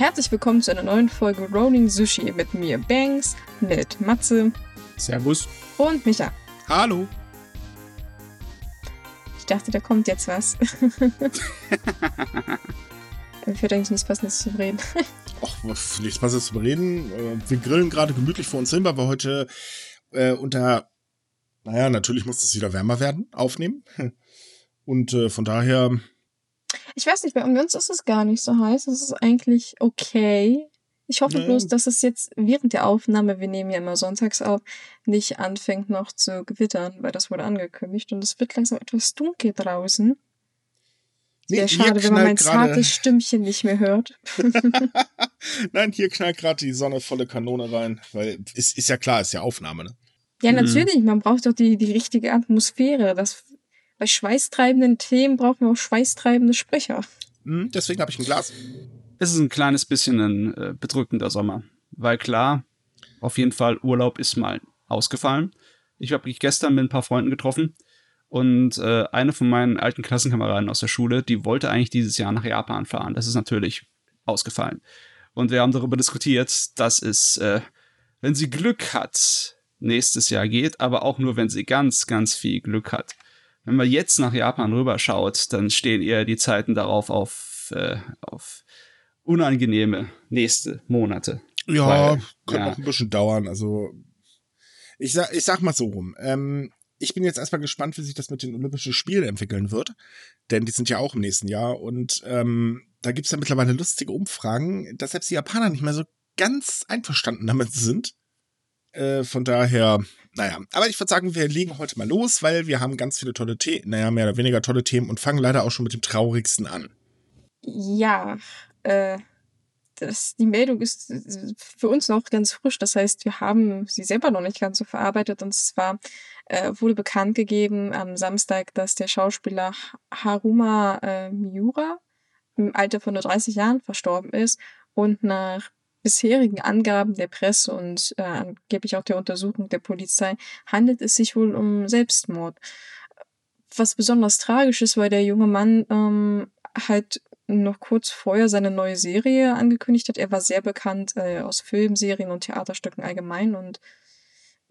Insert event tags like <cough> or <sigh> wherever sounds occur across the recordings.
Herzlich willkommen zu einer neuen Folge Rolling Sushi mit mir, Banks, mit Matze. Servus. Und Micha. Hallo. Ich dachte, da kommt jetzt was. <laughs> Mir fällt eigentlich nichts Passendes zu reden. <laughs> Ach, nichts Passendes zu reden. Äh, wir grillen gerade gemütlich vor uns hin, weil wir heute äh, unter, naja, natürlich muss es wieder wärmer werden, aufnehmen. <laughs> Und äh, von daher ich weiß nicht, bei uns ist es gar nicht so heiß. Es ist eigentlich okay. Ich hoffe ja. bloß, dass es jetzt während der Aufnahme, wir nehmen ja immer sonntags auf, nicht anfängt noch zu gewittern, weil das wurde angekündigt und es wird langsam etwas dunkel draußen. Sehr nee, schade, wenn man mein zartes Stimmchen nicht mehr hört. <laughs> <laughs> Nein, hier knallt gerade die Sonne volle Kanone rein, weil es ist ja klar, ist ja Aufnahme, ne? Ja, natürlich, mhm. man braucht doch die, die richtige Atmosphäre. Das bei schweißtreibenden Themen brauchen wir auch schweißtreibende Sprecher. Mhm, deswegen habe ich ein Glas. Es ist ein kleines bisschen ein äh, bedrückender Sommer. Weil klar, auf jeden Fall Urlaub ist mal ausgefallen. Ich habe mich gestern mit ein paar Freunden getroffen und äh, eine von meinen alten Klassenkameraden aus der Schule, die wollte eigentlich dieses Jahr nach Japan fahren. Das ist natürlich ausgefallen. Und wir haben darüber diskutiert, dass es, äh, wenn sie Glück hat, nächstes Jahr geht, aber auch nur, wenn sie ganz, ganz viel Glück hat. Wenn man jetzt nach Japan rüberschaut, dann stehen eher die Zeiten darauf auf, äh, auf unangenehme nächste Monate. Ja, Weil, könnte ja. noch ein bisschen dauern. Also ich sag, ich sag mal so rum. Ähm, ich bin jetzt erstmal gespannt, wie sich das mit den Olympischen Spielen entwickeln wird. Denn die sind ja auch im nächsten Jahr. Und ähm, da gibt's ja mittlerweile lustige Umfragen, dass selbst die Japaner nicht mehr so ganz einverstanden damit sind. Äh, von daher, naja, aber ich würde sagen, wir legen heute mal los, weil wir haben ganz viele tolle Themen, naja, mehr oder weniger tolle Themen und fangen leider auch schon mit dem traurigsten an. Ja, äh, das, die Meldung ist für uns noch ganz frisch. Das heißt, wir haben sie selber noch nicht ganz so verarbeitet. Und zwar äh, wurde bekannt gegeben am Samstag, dass der Schauspieler Haruma äh, Miura im Alter von nur 30 Jahren verstorben ist und nach bisherigen Angaben der Presse und äh, angeblich auch der Untersuchung der Polizei handelt es sich wohl um Selbstmord. Was besonders tragisch ist, weil der junge Mann ähm, halt noch kurz vorher seine neue Serie angekündigt hat. Er war sehr bekannt äh, aus Filmserien und Theaterstücken allgemein und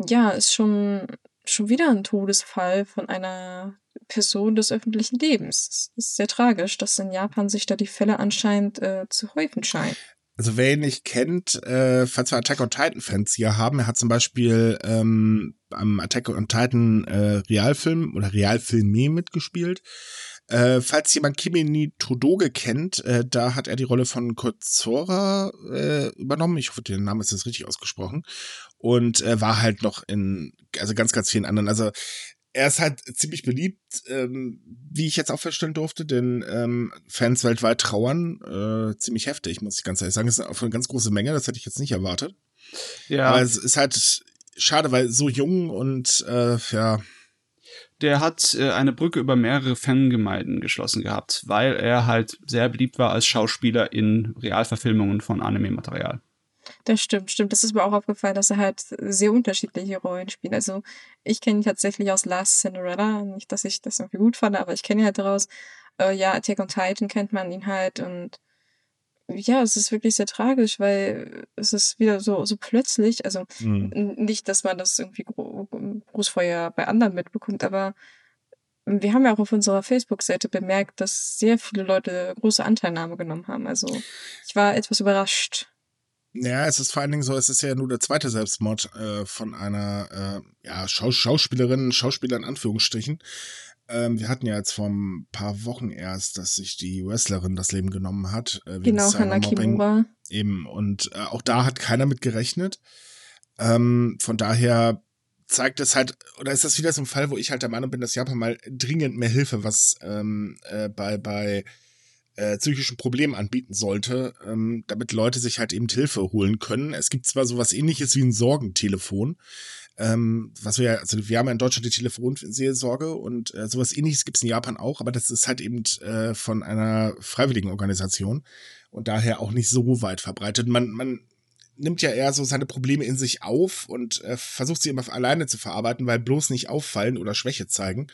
ja, ist schon schon wieder ein Todesfall von einer Person des öffentlichen Lebens. Es ist sehr tragisch, dass in Japan sich da die Fälle anscheinend äh, zu häufen scheinen. Also wer ihn nicht kennt, äh, falls wir Attack on Titan Fans hier haben, er hat zum Beispiel ähm, am Attack on Titan äh, Realfilm oder Realfilme mitgespielt. Äh, falls jemand Kimi ni Todoge kennt, äh, da hat er die Rolle von Kozora äh, übernommen. Ich hoffe, der Name ist jetzt richtig ausgesprochen. Und äh, war halt noch in, also ganz, ganz vielen anderen. Also er ist halt ziemlich beliebt, ähm, wie ich jetzt auch feststellen durfte, denn ähm, Fans weltweit trauern äh, ziemlich heftig, muss ich ganz ehrlich sagen. Das ist eine ganz große Menge, das hätte ich jetzt nicht erwartet. Ja. Aber es ist halt schade, weil so jung und äh, ja. Der hat äh, eine Brücke über mehrere Fangemeinden geschlossen gehabt, weil er halt sehr beliebt war als Schauspieler in Realverfilmungen von Anime-Material. Das stimmt, stimmt. Das ist mir auch aufgefallen, dass er halt sehr unterschiedliche Rollen spielt. Also ich kenne ihn tatsächlich aus Last Cinderella. Nicht, dass ich das irgendwie gut fand, aber ich kenne ihn halt daraus. Äh, ja, Attack on Titan kennt man ihn halt und ja, es ist wirklich sehr tragisch, weil es ist wieder so, so plötzlich, also mhm. nicht, dass man das irgendwie groß vorher bei anderen mitbekommt, aber wir haben ja auch auf unserer Facebook-Seite bemerkt, dass sehr viele Leute große Anteilnahme genommen haben. Also ich war etwas überrascht. Ja, es ist vor allen Dingen so, es ist ja nur der zweite Selbstmord äh, von einer äh, ja, Schaus Schauspielerin, Schauspieler in Anführungsstrichen. Ähm, wir hatten ja jetzt vor ein paar Wochen erst, dass sich die Wrestlerin das Leben genommen hat. Äh, genau, Hannah Kimura. Eben, und äh, auch da hat keiner mit gerechnet. Ähm, von daher zeigt es halt, oder ist das wieder so ein Fall, wo ich halt der Meinung bin, dass Japan mal dringend mehr Hilfe, was ähm, äh, bei, bei äh, psychischen Problemen anbieten sollte, ähm, damit Leute sich halt eben Hilfe holen können. Es gibt zwar sowas ähnliches wie ein Sorgentelefon, ähm, was wir ja, also wir haben ja in Deutschland die Telefonseelsorge und äh, sowas ähnliches gibt es in Japan auch, aber das ist halt eben äh, von einer freiwilligen Organisation und daher auch nicht so weit verbreitet. Man, man nimmt ja eher so seine Probleme in sich auf und äh, versucht sie immer alleine zu verarbeiten, weil bloß nicht auffallen oder Schwäche zeigen.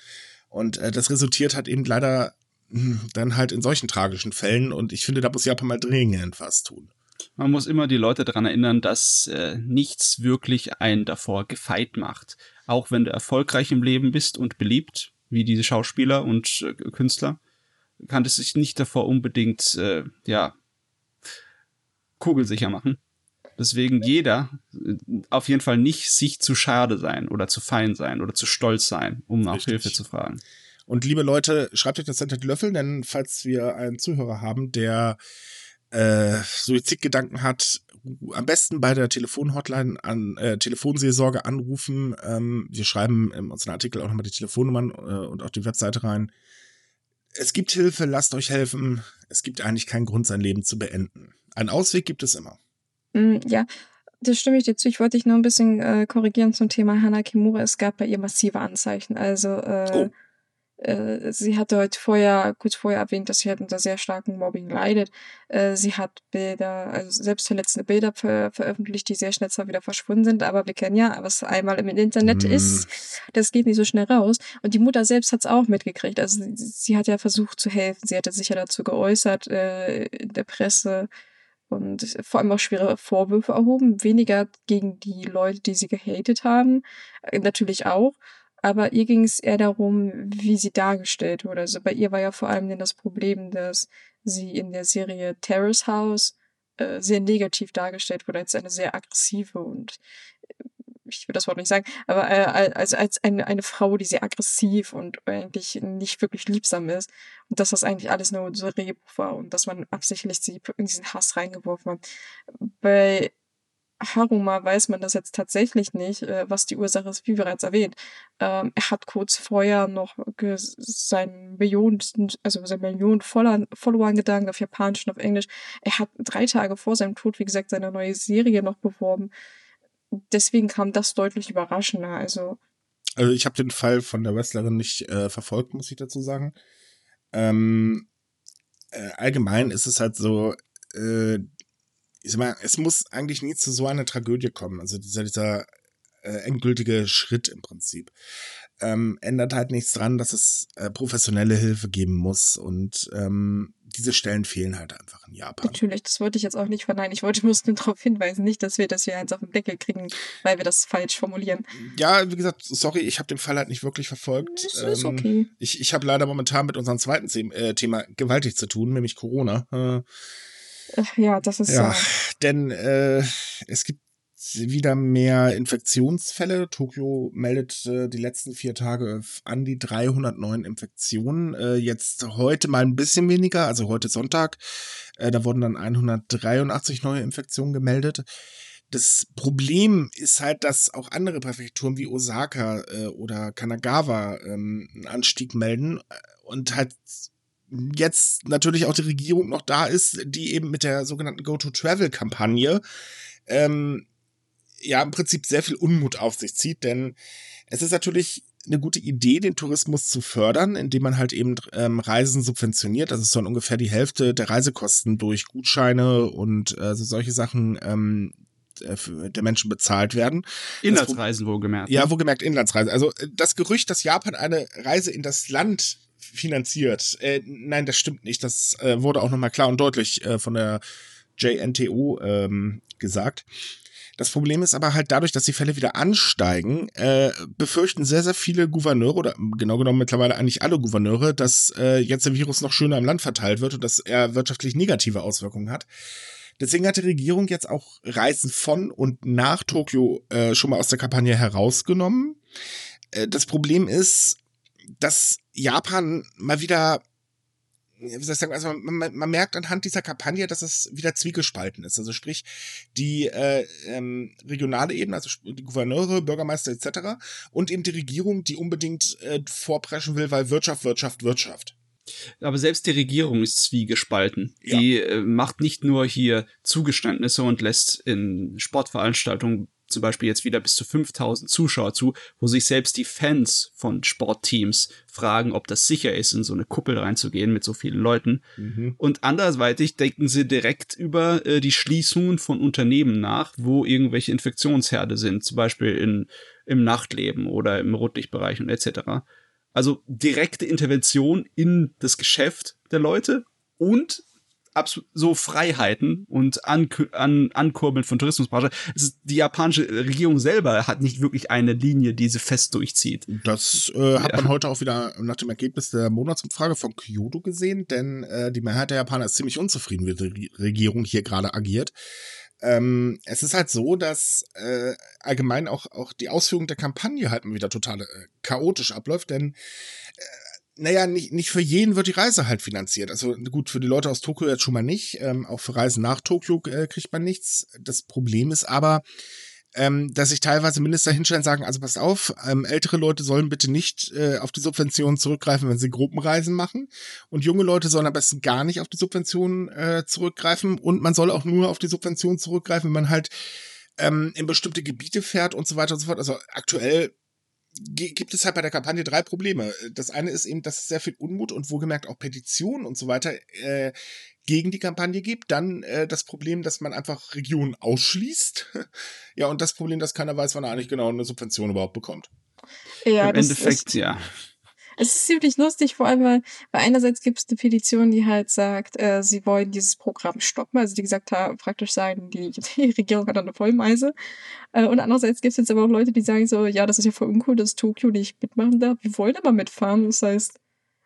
Und äh, das resultiert halt eben leider dann halt in solchen tragischen Fällen und ich finde, da muss Japan mal dringend was tun. Man muss immer die Leute daran erinnern, dass äh, nichts wirklich einen davor gefeit macht. Auch wenn du erfolgreich im Leben bist und beliebt, wie diese Schauspieler und äh, Künstler, kann es sich nicht davor unbedingt, äh, ja, kugelsicher machen. Deswegen jeder äh, auf jeden Fall nicht sich zu schade sein oder zu fein sein oder zu stolz sein, um nach Hilfe zu fragen. Und liebe Leute, schreibt euch das hinter die Löffel, denn falls wir einen Zuhörer haben, der äh, Suizidgedanken hat, am besten bei der Telefonhotline an äh, Telefonseelsorge anrufen. Ähm, wir schreiben in unseren Artikel auch nochmal die Telefonnummern äh, und auch die Webseite rein. Es gibt Hilfe, lasst euch helfen. Es gibt eigentlich keinen Grund, sein Leben zu beenden. Einen Ausweg gibt es immer. Mm, ja, das stimme ich dir zu. Ich wollte dich nur ein bisschen äh, korrigieren zum Thema Hana Kimura. Es gab bei ihr massive Anzeichen. Also äh, oh. Äh, sie hatte heute vorher, kurz vorher erwähnt, dass sie halt unter sehr starkem Mobbing leidet. Äh, sie hat Bilder, also selbstverletzende Bilder ver veröffentlicht, die sehr schnell zwar wieder verschwunden sind, aber wir kennen ja, was einmal im Internet mm. ist, das geht nicht so schnell raus. Und die Mutter selbst hat es auch mitgekriegt. Also sie, sie, hat ja versucht zu helfen. Sie hatte sich ja dazu geäußert äh, in der Presse und vor allem auch schwere Vorwürfe erhoben. Weniger gegen die Leute, die sie gehatet haben, äh, natürlich auch, aber ihr ging es eher darum, wie sie dargestellt wurde. Also bei ihr war ja vor allem das Problem, dass sie in der Serie Terrace House äh, sehr negativ dargestellt wurde als eine sehr aggressive und äh, ich will das Wort nicht sagen, aber äh, als, als eine, eine Frau, die sehr aggressiv und eigentlich nicht wirklich liebsam ist. Und dass das eigentlich alles nur so Drehbuch war und dass man absichtlich sie in diesen Hass reingeworfen hat. Bei Haruma weiß man das jetzt tatsächlich nicht, äh, was die Ursache ist, wie bereits erwähnt. Ähm, er hat kurz vorher noch seinen Millionen, also seinen Millionen Followern gedankt, auf Japanisch und auf Englisch. Er hat drei Tage vor seinem Tod, wie gesagt, seine neue Serie noch beworben. Deswegen kam das deutlich überraschender. Also, also ich habe den Fall von der Wrestlerin nicht äh, verfolgt, muss ich dazu sagen. Ähm, äh, allgemein ist es halt so, äh, ich sag mal, es muss eigentlich nie zu so einer Tragödie kommen. Also dieser, dieser äh, endgültige Schritt im Prinzip. Ähm, ändert halt nichts dran, dass es äh, professionelle Hilfe geben muss und ähm, diese Stellen fehlen halt einfach in Japan. Natürlich, das wollte ich jetzt auch nicht verneinen. Ich wollte bloß nur darauf hinweisen, nicht, dass wir das hier eins auf den Deckel kriegen, weil wir das falsch formulieren. Ja, wie gesagt, sorry, ich habe den Fall halt nicht wirklich verfolgt. Das ist ähm, okay. Ich, ich habe leider momentan mit unserem zweiten äh, Thema gewaltig zu tun, nämlich Corona. Äh, ja, das ist ja. ja. Denn äh, es gibt wieder mehr Infektionsfälle. Tokio meldet äh, die letzten vier Tage an die 309 Infektionen. Äh, jetzt heute mal ein bisschen weniger, also heute Sonntag. Äh, da wurden dann 183 neue Infektionen gemeldet. Das Problem ist halt, dass auch andere Präfekturen wie Osaka äh, oder Kanagawa ähm, einen Anstieg melden äh, und halt jetzt natürlich auch die Regierung noch da ist, die eben mit der sogenannten Go-to-Travel-Kampagne ähm, ja im Prinzip sehr viel Unmut auf sich zieht, denn es ist natürlich eine gute Idee, den Tourismus zu fördern, indem man halt eben ähm, Reisen subventioniert. Also es soll ungefähr die Hälfte der Reisekosten durch Gutscheine und äh, solche Sachen ähm, äh, der Menschen bezahlt werden. Inlandsreisen wohlgemerkt. Ja, ne? wohlgemerkt Inlandsreisen. Also äh, das Gerücht, dass Japan eine Reise in das Land finanziert. Äh, nein, das stimmt nicht. Das äh, wurde auch nochmal klar und deutlich äh, von der JNTO ähm, gesagt. Das Problem ist aber halt dadurch, dass die Fälle wieder ansteigen, äh, befürchten sehr, sehr viele Gouverneure oder genau genommen mittlerweile eigentlich alle Gouverneure, dass äh, jetzt der Virus noch schöner im Land verteilt wird und dass er wirtschaftlich negative Auswirkungen hat. Deswegen hat die Regierung jetzt auch Reisen von und nach Tokio äh, schon mal aus der Kampagne herausgenommen. Äh, das Problem ist, dass Japan mal wieder wie soll ich sagen, also man, man, merkt anhand dieser Kampagne, dass es wieder zwiegespalten ist. Also sprich, die äh, ähm, regionale Ebene, also die Gouverneure, Bürgermeister etc. und eben die Regierung, die unbedingt äh, vorpreschen will, weil Wirtschaft, Wirtschaft, Wirtschaft. Aber selbst die Regierung ist zwiegespalten. Ja. Die äh, macht nicht nur hier Zugeständnisse und lässt in Sportveranstaltungen zum Beispiel jetzt wieder bis zu 5000 Zuschauer zu, wo sich selbst die Fans von Sportteams fragen, ob das sicher ist, in so eine Kuppel reinzugehen mit so vielen Leuten. Mhm. Und andersweitig denken sie direkt über äh, die Schließungen von Unternehmen nach, wo irgendwelche Infektionsherde sind, zum Beispiel in, im Nachtleben oder im Rotlichtbereich und etc. Also direkte Intervention in das Geschäft der Leute und so Freiheiten und an, an, Ankurbeln von Tourismusbranche. Die japanische Regierung selber hat nicht wirklich eine Linie, die sie fest durchzieht. Das äh, hat ja. man heute auch wieder nach dem Ergebnis der Monatsumfrage von Kyoto gesehen, denn äh, die Mehrheit der Japaner ist ziemlich unzufrieden, wie die Regierung hier gerade agiert. Ähm, es ist halt so, dass äh, allgemein auch, auch die Ausführung der Kampagne halt wieder total äh, chaotisch abläuft, denn äh, naja, nicht, nicht für jeden wird die Reise halt finanziert. Also gut, für die Leute aus Tokio jetzt schon mal nicht. Ähm, auch für Reisen nach Tokio äh, kriegt man nichts. Das Problem ist aber, ähm, dass sich teilweise Minister hinstellen und sagen, also pass auf, ähm, ältere Leute sollen bitte nicht äh, auf die Subventionen zurückgreifen, wenn sie Gruppenreisen machen. Und junge Leute sollen am besten gar nicht auf die Subventionen äh, zurückgreifen. Und man soll auch nur auf die Subventionen zurückgreifen, wenn man halt ähm, in bestimmte Gebiete fährt und so weiter und so fort. Also aktuell gibt es halt bei der Kampagne drei Probleme. Das eine ist eben, dass es sehr viel Unmut und wohlgemerkt auch Petitionen und so weiter äh, gegen die Kampagne gibt. Dann äh, das Problem, dass man einfach Regionen ausschließt. <laughs> ja, und das Problem, dass keiner weiß, wann er eigentlich genau eine Subvention überhaupt bekommt. Ja, Im Endeffekt, ist, ja. Es ist ziemlich lustig, vor allem, weil, weil einerseits gibt es eine Petition, die halt sagt, äh, sie wollen dieses Programm stoppen. Also die gesagt haben, praktisch sagen, die, <laughs> die Regierung hat eine Vollmeise. Äh, und andererseits gibt es jetzt aber auch Leute, die sagen so, ja, das ist ja voll uncool, dass Tokio nicht mitmachen darf. Wir wollen aber mitfahren. Das heißt,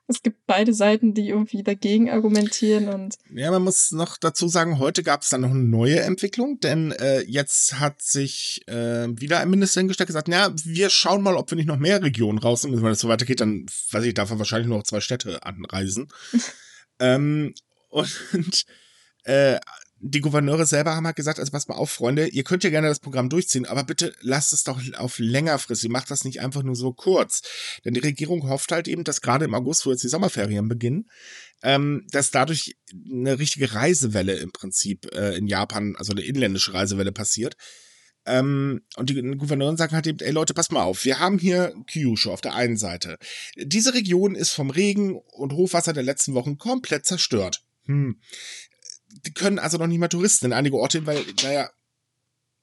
es gibt beide Seiten, die irgendwie dagegen argumentieren und. Ja, man muss noch dazu sagen, heute gab es dann noch eine neue Entwicklung, denn äh, jetzt hat sich äh, wieder ein Minister hingestellt gesagt, na, wir schauen mal, ob wir nicht noch mehr Regionen rausnehmen. Wenn das so weitergeht, dann weiß ich, darf er wahrscheinlich nur noch zwei Städte anreisen. <laughs> ähm, und äh, die Gouverneure selber haben halt gesagt, also pass mal auf, Freunde, ihr könnt ja gerne das Programm durchziehen, aber bitte lasst es doch auf längerfristig, macht das nicht einfach nur so kurz. Denn die Regierung hofft halt eben, dass gerade im August, wo jetzt die Sommerferien beginnen, ähm, dass dadurch eine richtige Reisewelle im Prinzip äh, in Japan, also eine inländische Reisewelle passiert. Ähm, und die Gouverneurin sagt halt eben, ey Leute, pass mal auf, wir haben hier Kyushu auf der einen Seite. Diese Region ist vom Regen und Hochwasser der letzten Wochen komplett zerstört. Hm können also noch nicht mal Touristen in einige Orte hin, weil, naja,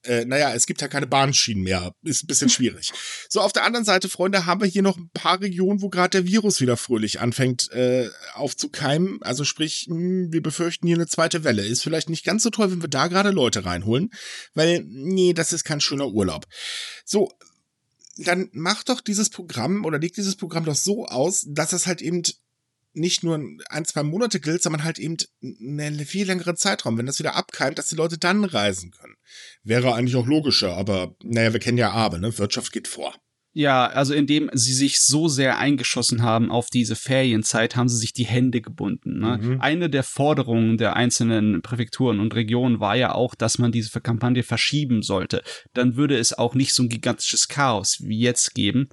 äh, naja, es gibt ja keine Bahnschienen mehr. Ist ein bisschen schwierig. <laughs> So, auf der anderen Seite, Freunde, haben wir hier noch ein paar Regionen, wo gerade der Virus wieder fröhlich anfängt äh, aufzukeimen. Also sprich, mh, hm, wir befürchten hier eine zweite Welle. Ist vielleicht nicht ganz so toll, wenn wir da gerade Leute reinholen, weil, nee, das ist kein schöner Urlaub. So, dann mach doch dieses Programm oder leg dieses Programm doch so aus, dass es halt eben nicht nur ein, zwei Monate gilt, sondern halt eben einen viel längeren Zeitraum, wenn das wieder abkeimt, dass die Leute dann reisen können. Wäre eigentlich auch logischer, aber naja, wir kennen ja Abe, ne? Wirtschaft geht vor. Ja, also indem sie sich so sehr eingeschossen haben auf diese Ferienzeit, haben sie sich die Hände gebunden. Ne? Mhm. Eine der Forderungen der einzelnen Präfekturen und Regionen war ja auch, dass man diese Kampagne verschieben sollte. Dann würde es auch nicht so ein gigantisches Chaos wie jetzt geben,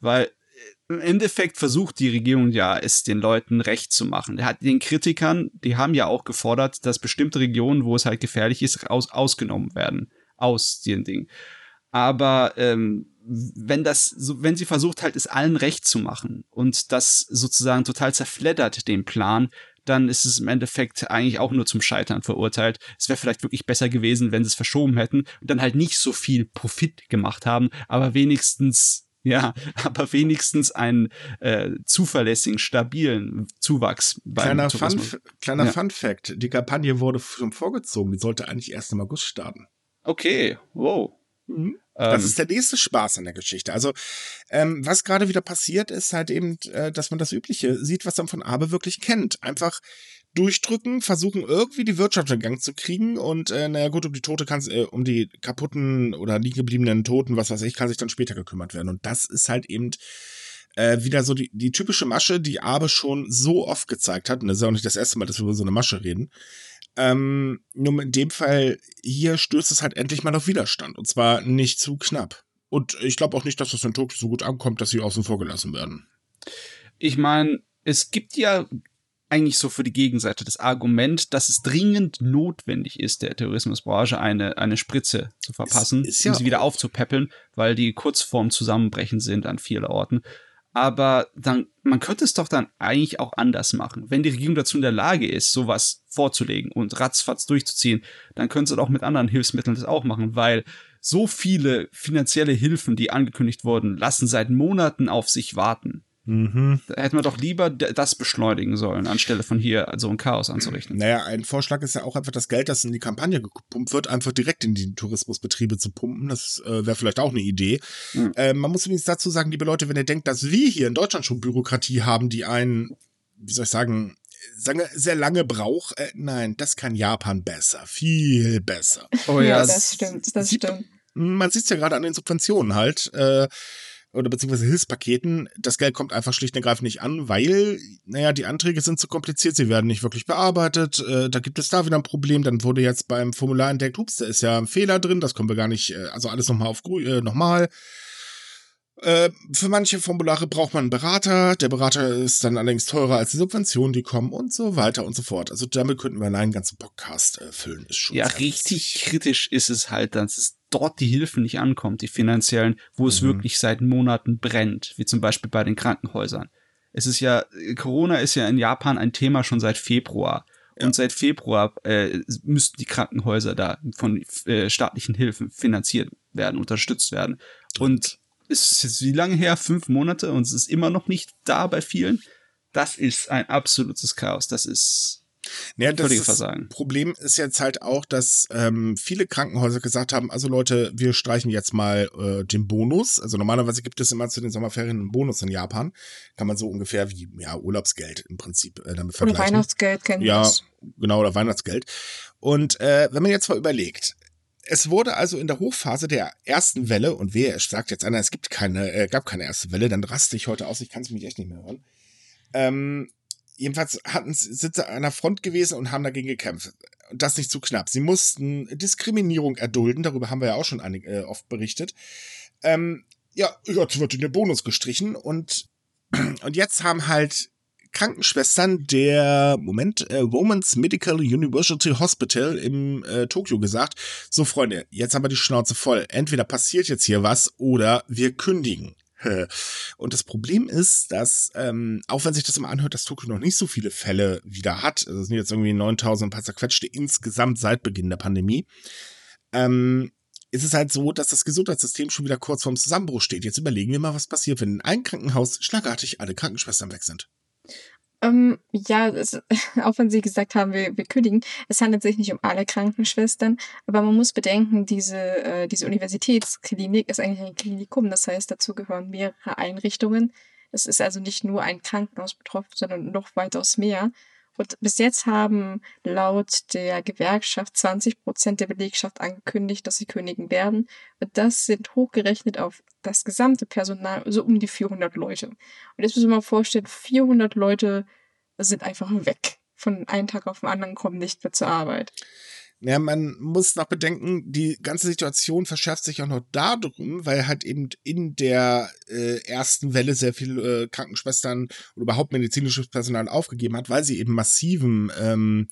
weil im Endeffekt versucht die Regierung ja, es den Leuten recht zu machen. Er hat den Kritikern, die haben ja auch gefordert, dass bestimmte Regionen, wo es halt gefährlich ist, aus, ausgenommen werden aus den Dingen. Aber ähm, wenn das, so, wenn sie versucht halt, es allen recht zu machen und das sozusagen total zerfleddert den Plan, dann ist es im Endeffekt eigentlich auch nur zum Scheitern verurteilt. Es wäre vielleicht wirklich besser gewesen, wenn sie es verschoben hätten und dann halt nicht so viel Profit gemacht haben, aber wenigstens <laughs> ja, aber wenigstens einen äh, zuverlässigen, stabilen Zuwachs Kleiner, Fun, kleiner ja. Fun Fact, die Kampagne wurde schon vorgezogen, die sollte eigentlich erst im August starten. Okay, wow. Mhm. Das ähm. ist der nächste Spaß an der Geschichte. Also, ähm, was gerade wieder passiert, ist halt eben, äh, dass man das Übliche sieht, was man von Abe wirklich kennt. Einfach durchdrücken, versuchen irgendwie die Wirtschaft in Gang zu kriegen und äh, naja gut, um die Tote kann äh, um die kaputten oder liegen gebliebenen Toten, was weiß ich, kann sich dann später gekümmert werden. Und das ist halt eben äh, wieder so die, die typische Masche, die Abe schon so oft gezeigt hat. Und das ist ja auch nicht das erste Mal, dass wir über so eine Masche reden. Ähm, nur in dem Fall hier stößt es halt endlich mal auf Widerstand. Und zwar nicht zu knapp. Und ich glaube auch nicht, dass das in Tokio so gut ankommt, dass sie außen vor gelassen werden. Ich meine, es gibt ja eigentlich so für die Gegenseite das Argument, dass es dringend notwendig ist, der Tourismusbranche eine, eine Spritze zu verpassen, ja um sie wieder aufzupäppeln, weil die kurz vorm Zusammenbrechen sind an vielen Orten. Aber dann, man könnte es doch dann eigentlich auch anders machen. Wenn die Regierung dazu in der Lage ist, sowas vorzulegen und ratzfatz durchzuziehen, dann könnte es auch mit anderen Hilfsmitteln das auch machen, weil so viele finanzielle Hilfen, die angekündigt wurden, lassen seit Monaten auf sich warten. Mhm. Da hätten wir doch lieber das beschleunigen sollen, anstelle von hier so ein Chaos anzurichten. Naja, ein Vorschlag ist ja auch einfach das Geld, das in die Kampagne gepumpt wird, einfach direkt in die Tourismusbetriebe zu pumpen. Das äh, wäre vielleicht auch eine Idee. Mhm. Äh, man muss übrigens dazu sagen, liebe Leute, wenn ihr denkt, dass wir hier in Deutschland schon Bürokratie haben, die einen, wie soll ich sagen, sehr lange braucht, äh, nein, das kann Japan besser. Viel besser. Oh ja, ja das stimmt, das stimmt. Man sieht es ja gerade an den Subventionen halt. Äh, oder beziehungsweise Hilfspaketen. Das Geld kommt einfach schlicht und ergreifend nicht an, weil, naja, die Anträge sind zu kompliziert, sie werden nicht wirklich bearbeitet. Äh, da gibt es da wieder ein Problem. Dann wurde jetzt beim Formular entdeckt, ups, da ist ja ein Fehler drin, das können wir gar nicht, äh, also alles nochmal auf äh, nochmal. Äh, für manche Formulare braucht man einen Berater. Der Berater ist dann allerdings teurer als die Subventionen, die kommen und so weiter und so fort. Also damit könnten wir einen ganzen Podcast äh, füllen. Ist schon ja, richtig kritisch ist es halt, dass es dort die Hilfen nicht ankommt, die finanziellen, wo es mhm. wirklich seit Monaten brennt, wie zum Beispiel bei den Krankenhäusern. Es ist ja, Corona ist ja in Japan ein Thema schon seit Februar. Ja. Und seit Februar äh, müssten die Krankenhäuser da von äh, staatlichen Hilfen finanziert werden, unterstützt werden. Und ist jetzt wie lange her? Fünf Monate und es ist immer noch nicht da bei vielen. Das ist ein absolutes Chaos. Das ist ja, das Versagen. Problem ist jetzt halt auch, dass ähm, viele Krankenhäuser gesagt haben, also Leute, wir streichen jetzt mal äh, den Bonus. Also normalerweise gibt es immer zu den Sommerferien einen Bonus in Japan. Kann man so ungefähr wie ja, Urlaubsgeld im Prinzip äh, damit vergleichen. Oder Weihnachtsgeld kennen Ja, das. genau, oder Weihnachtsgeld. Und äh, wenn man jetzt mal überlegt, es wurde also in der Hochphase der ersten Welle, und wer sagt jetzt einer, es gibt keine, äh, gab keine erste Welle, dann raste ich heute aus, ich kann es mich echt nicht mehr hören. Ähm, jedenfalls hatten, sind sie an der Front gewesen und haben dagegen gekämpft. Und das nicht zu knapp. Sie mussten Diskriminierung erdulden, darüber haben wir ja auch schon einig, äh, oft berichtet. Ähm, ja, jetzt wird in der Bonus gestrichen und, <clears throat> und jetzt haben halt Krankenschwestern der, Moment, äh, Women's Medical University Hospital im äh, Tokio gesagt, so Freunde, jetzt haben wir die Schnauze voll. Entweder passiert jetzt hier was oder wir kündigen. <laughs> Und das Problem ist, dass, ähm, auch wenn sich das immer anhört, dass Tokio noch nicht so viele Fälle wieder hat, also es sind jetzt irgendwie 9000 ein paar zerquetschte insgesamt seit Beginn der Pandemie, ähm, ist es halt so, dass das Gesundheitssystem schon wieder kurz vorm Zusammenbruch steht. Jetzt überlegen wir mal, was passiert, wenn in einem Krankenhaus schlagartig alle Krankenschwestern weg sind. Ähm, ja, es, <laughs> auch wenn Sie gesagt haben, wir, wir kündigen, es handelt sich nicht um alle Krankenschwestern, aber man muss bedenken, diese, äh, diese Universitätsklinik ist eigentlich ein Klinikum, das heißt, dazu gehören mehrere Einrichtungen. Es ist also nicht nur ein Krankenhaus betroffen, sondern noch weitaus mehr. Und bis jetzt haben laut der Gewerkschaft 20 Prozent der Belegschaft angekündigt, dass sie kündigen werden. Und das sind hochgerechnet auf das gesamte Personal, so um die 400 Leute. Und jetzt müssen wir mal vorstellen, 400 Leute sind einfach weg. Von einem Tag auf den anderen kommen nicht mehr zur Arbeit. Ja, man muss noch bedenken, die ganze Situation verschärft sich auch noch darum, weil halt eben in der äh, ersten Welle sehr viele äh, Krankenschwestern oder überhaupt medizinisches Personal aufgegeben hat, weil sie eben massiven ähm,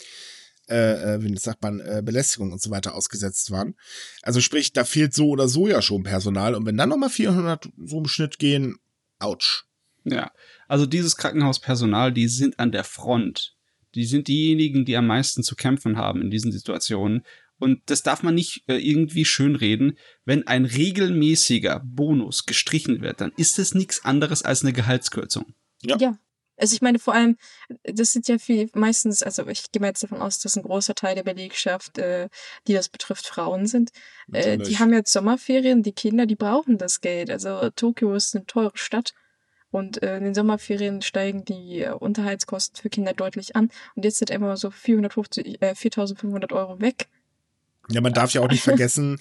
äh, äh wie sagt man, äh, Belästigung und so weiter ausgesetzt waren. Also sprich, da fehlt so oder so ja schon Personal und wenn dann nochmal 400 so im Schnitt gehen, ouch. Ja, also dieses Krankenhauspersonal, die sind an der Front die sind diejenigen, die am meisten zu kämpfen haben in diesen Situationen. Und das darf man nicht äh, irgendwie schönreden. Wenn ein regelmäßiger Bonus gestrichen wird, dann ist das nichts anderes als eine Gehaltskürzung. Ja. ja. Also ich meine vor allem, das sind ja viel, meistens, also ich gehe mal jetzt davon aus, dass ein großer Teil der Belegschaft, äh, die das betrifft, Frauen sind. Äh, die haben jetzt Sommerferien, die Kinder, die brauchen das Geld. Also Tokio ist eine teure Stadt und äh, in den Sommerferien steigen die äh, Unterhaltskosten für Kinder deutlich an. Und jetzt sind immer so 450, äh, 4500 Euro weg. Ja, man darf ja auch nicht <laughs> vergessen,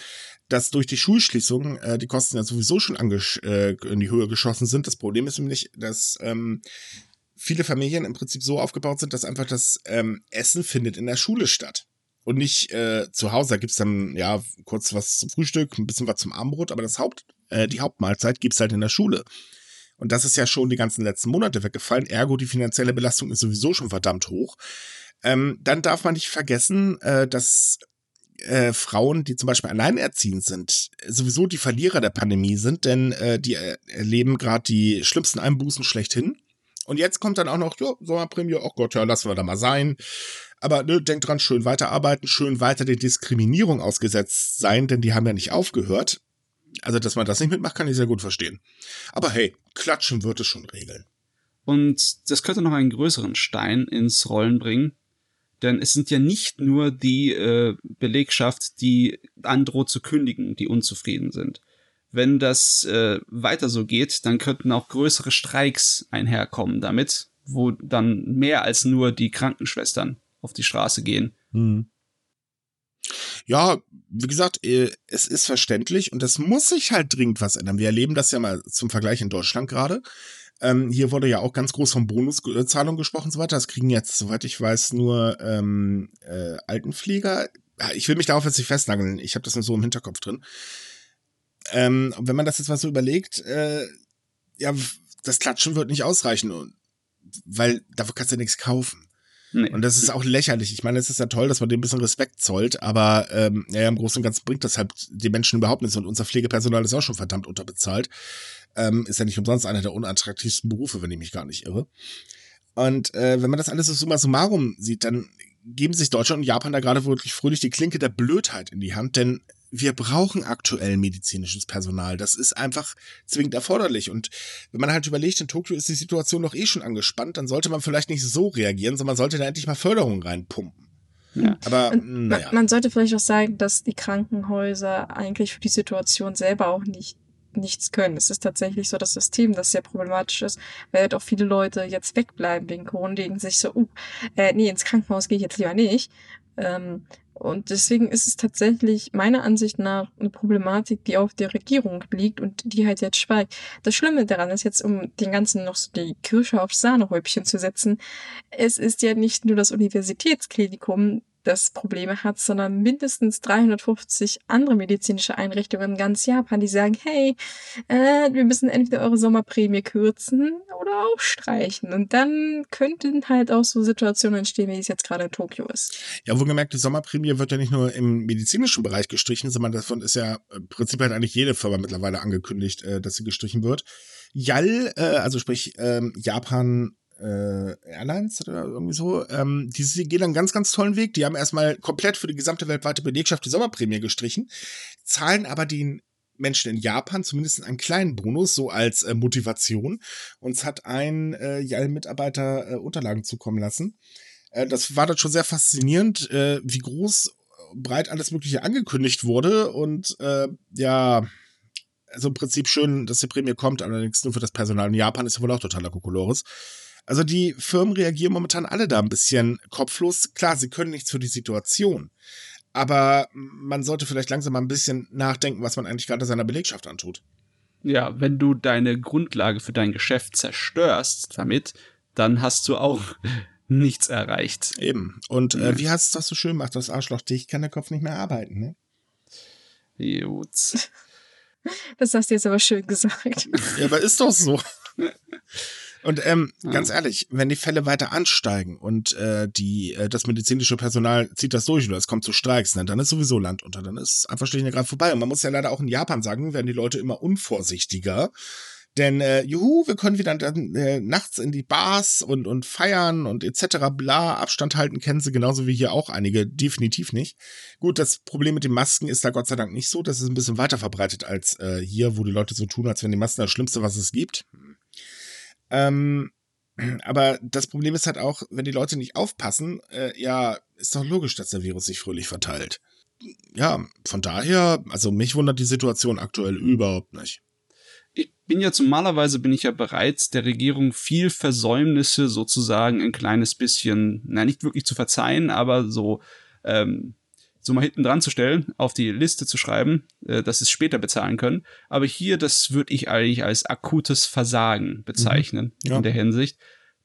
dass durch die Schulschließung äh, die Kosten ja sowieso schon äh, in die Höhe geschossen sind. Das Problem ist nämlich, dass ähm, viele Familien im Prinzip so aufgebaut sind, dass einfach das ähm, Essen findet in der Schule statt. Und nicht äh, zu Hause. Da gibt's dann ja kurz was zum Frühstück, ein bisschen was zum Abendbrot, aber das Haupt, äh, die Hauptmahlzeit gibt's halt in der Schule. Und das ist ja schon die ganzen letzten Monate weggefallen. Ergo, die finanzielle Belastung ist sowieso schon verdammt hoch. Ähm, dann darf man nicht vergessen, äh, dass äh, Frauen, die zum Beispiel alleinerziehend sind, sowieso die Verlierer der Pandemie sind, denn äh, die erleben gerade die schlimmsten Einbußen schlechthin. Und jetzt kommt dann auch noch, ja, Sommerprämie, oh Gott, ja, lassen wir da mal sein. Aber ne, denkt dran, schön weiterarbeiten, schön weiter der Diskriminierung ausgesetzt sein, denn die haben ja nicht aufgehört. Also, dass man das nicht mitmacht, kann ich sehr gut verstehen. Aber hey, klatschen wird es schon regeln. Und das könnte noch einen größeren Stein ins Rollen bringen. Denn es sind ja nicht nur die äh, Belegschaft, die androht zu kündigen, die unzufrieden sind. Wenn das äh, weiter so geht, dann könnten auch größere Streiks einherkommen damit, wo dann mehr als nur die Krankenschwestern auf die Straße gehen. Hm. Ja, wie gesagt, äh, es ist verständlich und es muss sich halt dringend was ändern. Wir erleben das ja mal zum Vergleich in Deutschland gerade. Ähm, hier wurde ja auch ganz groß von Bonuszahlungen gesprochen und so weiter. Das kriegen jetzt, soweit ich weiß, nur ähm, äh, Altenpfleger. Ich will mich darauf jetzt nicht festnageln. Ich habe das nur so im Hinterkopf drin. Ähm, wenn man das jetzt mal so überlegt, äh, ja, das Klatschen wird nicht ausreichen, weil dafür kannst du ja nichts kaufen. Nee. Und das ist auch lächerlich. Ich meine, es ist ja toll, dass man dem ein bisschen Respekt zollt, aber ähm, ja, im Großen und Ganzen bringt das halt die Menschen überhaupt nichts und unser Pflegepersonal ist auch schon verdammt unterbezahlt. Ähm, ist ja nicht umsonst einer der unattraktivsten Berufe, wenn ich mich gar nicht irre. Und äh, wenn man das alles so summa summarum sieht, dann geben sich Deutschland und Japan da gerade wirklich fröhlich die Klinke der Blödheit in die Hand, denn wir brauchen aktuell medizinisches Personal. Das ist einfach zwingend erforderlich. Und wenn man halt überlegt, in Tokio ist die Situation doch eh schon angespannt, dann sollte man vielleicht nicht so reagieren, sondern man sollte da endlich mal Förderung reinpumpen. Ja. Aber naja. man sollte vielleicht auch sagen, dass die Krankenhäuser eigentlich für die Situation selber auch nicht nichts können. Es ist tatsächlich so das System, das sehr problematisch ist, weil halt auch viele Leute jetzt wegbleiben wegen Corona, denken sich so, uh, äh, nee, ins Krankenhaus gehe ich jetzt lieber nicht. Ähm, und deswegen ist es tatsächlich meiner Ansicht nach eine Problematik, die auf der Regierung liegt und die halt jetzt schweigt. Das Schlimme daran ist jetzt, um den Ganzen noch so die Kirsche aufs Sahnehäubchen zu setzen, es ist ja nicht nur das Universitätsklinikum, das Probleme hat, sondern mindestens 350 andere medizinische Einrichtungen in ganz Japan, die sagen, hey, äh, wir müssen entweder eure Sommerprämie kürzen oder auch streichen. Und dann könnten halt auch so Situationen entstehen, wie es jetzt gerade in Tokio ist. Ja, wohlgemerkt, die Sommerprämie wird ja nicht nur im medizinischen Bereich gestrichen, sondern davon ist ja im Prinzip halt eigentlich jede Firma mittlerweile angekündigt, äh, dass sie gestrichen wird. YAL, äh, also sprich ähm, Japan äh, Airlines oder irgendwie so, ähm, die, gehen einen ganz, ganz tollen Weg. Die haben erstmal komplett für die gesamte weltweite Belegschaft die Sommerprämie gestrichen, zahlen aber den Menschen in Japan zumindest einen kleinen Bonus, so als äh, Motivation. Uns hat ein äh, YAL-Mitarbeiter äh, Unterlagen zukommen lassen. Äh, das war dann schon sehr faszinierend, äh, wie groß, breit alles Mögliche angekündigt wurde. Und äh, ja, also im Prinzip schön, dass die Prämie kommt, allerdings nur für das Personal in Japan ist ja wohl auch totaler Kokolores. Also die Firmen reagieren momentan alle da ein bisschen kopflos. Klar, sie können nichts für die Situation. Aber man sollte vielleicht langsam mal ein bisschen nachdenken, was man eigentlich gerade seiner Belegschaft antut. Ja, wenn du deine Grundlage für dein Geschäft zerstörst damit, dann hast du auch <laughs> nichts erreicht. Eben. Und äh, wie hast du das so schön gemacht? Das Arschloch dicht kann der Kopf nicht mehr arbeiten, ne? Gut. <laughs> Das hast du jetzt aber schön gesagt. Ja, aber ist doch so. <laughs> Und ähm, ja. ganz ehrlich, wenn die Fälle weiter ansteigen und äh, die äh, das medizinische Personal zieht das durch oder es kommt zu Streiks, ne, dann ist sowieso Land unter, dann ist einfach schlicht und gerade vorbei. Und man muss ja leider auch in Japan sagen, werden die Leute immer unvorsichtiger. Denn äh, juhu, wir können wieder dann, äh, nachts in die Bars und, und feiern und etc. bla, Abstand halten kennen sie genauso wie hier auch einige, definitiv nicht. Gut, das Problem mit den Masken ist da Gott sei Dank nicht so, das ist ein bisschen weiter verbreitet als äh, hier, wo die Leute so tun, als wenn die Masken das Schlimmste, was es gibt. Ähm, <clears throat> aber das Problem ist halt auch, wenn die Leute nicht aufpassen, äh, ja, ist doch logisch, dass der Virus sich fröhlich verteilt. Ja, von daher, also mich wundert die Situation aktuell überhaupt nicht. Ich bin ja normalerweise bin ich ja bereit, der Regierung viel Versäumnisse sozusagen ein kleines bisschen, na nicht wirklich zu verzeihen, aber so ähm, so mal hinten dran zu stellen, auf die Liste zu schreiben, äh, dass sie es später bezahlen können. Aber hier, das würde ich eigentlich als akutes Versagen bezeichnen mhm. ja. in der Hinsicht.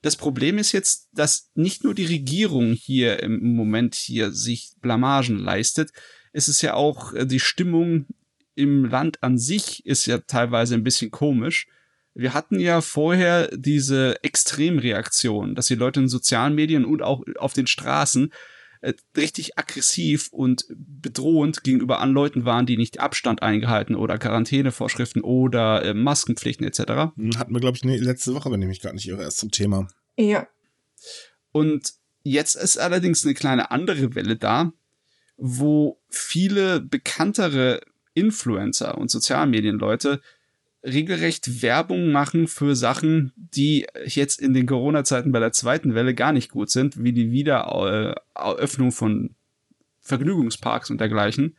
Das Problem ist jetzt, dass nicht nur die Regierung hier im Moment hier sich Blamagen leistet, es ist ja auch äh, die Stimmung im Land an sich ist ja teilweise ein bisschen komisch. Wir hatten ja vorher diese Extremreaktion, dass die Leute in sozialen Medien und auch auf den Straßen äh, richtig aggressiv und bedrohend gegenüber anderen Leuten waren, die nicht Abstand eingehalten oder Quarantänevorschriften oder äh, Maskenpflichten etc. Hm, hatten wir, glaube ich, ne, letzte Woche, wenn ich mich gar nicht irre, erst zum Thema. Ja. Und jetzt ist allerdings eine kleine andere Welle da, wo viele bekanntere Influencer und Sozialmedienleute regelrecht Werbung machen für Sachen, die jetzt in den Corona-Zeiten bei der zweiten Welle gar nicht gut sind, wie die Wiedereröffnung von Vergnügungsparks und dergleichen.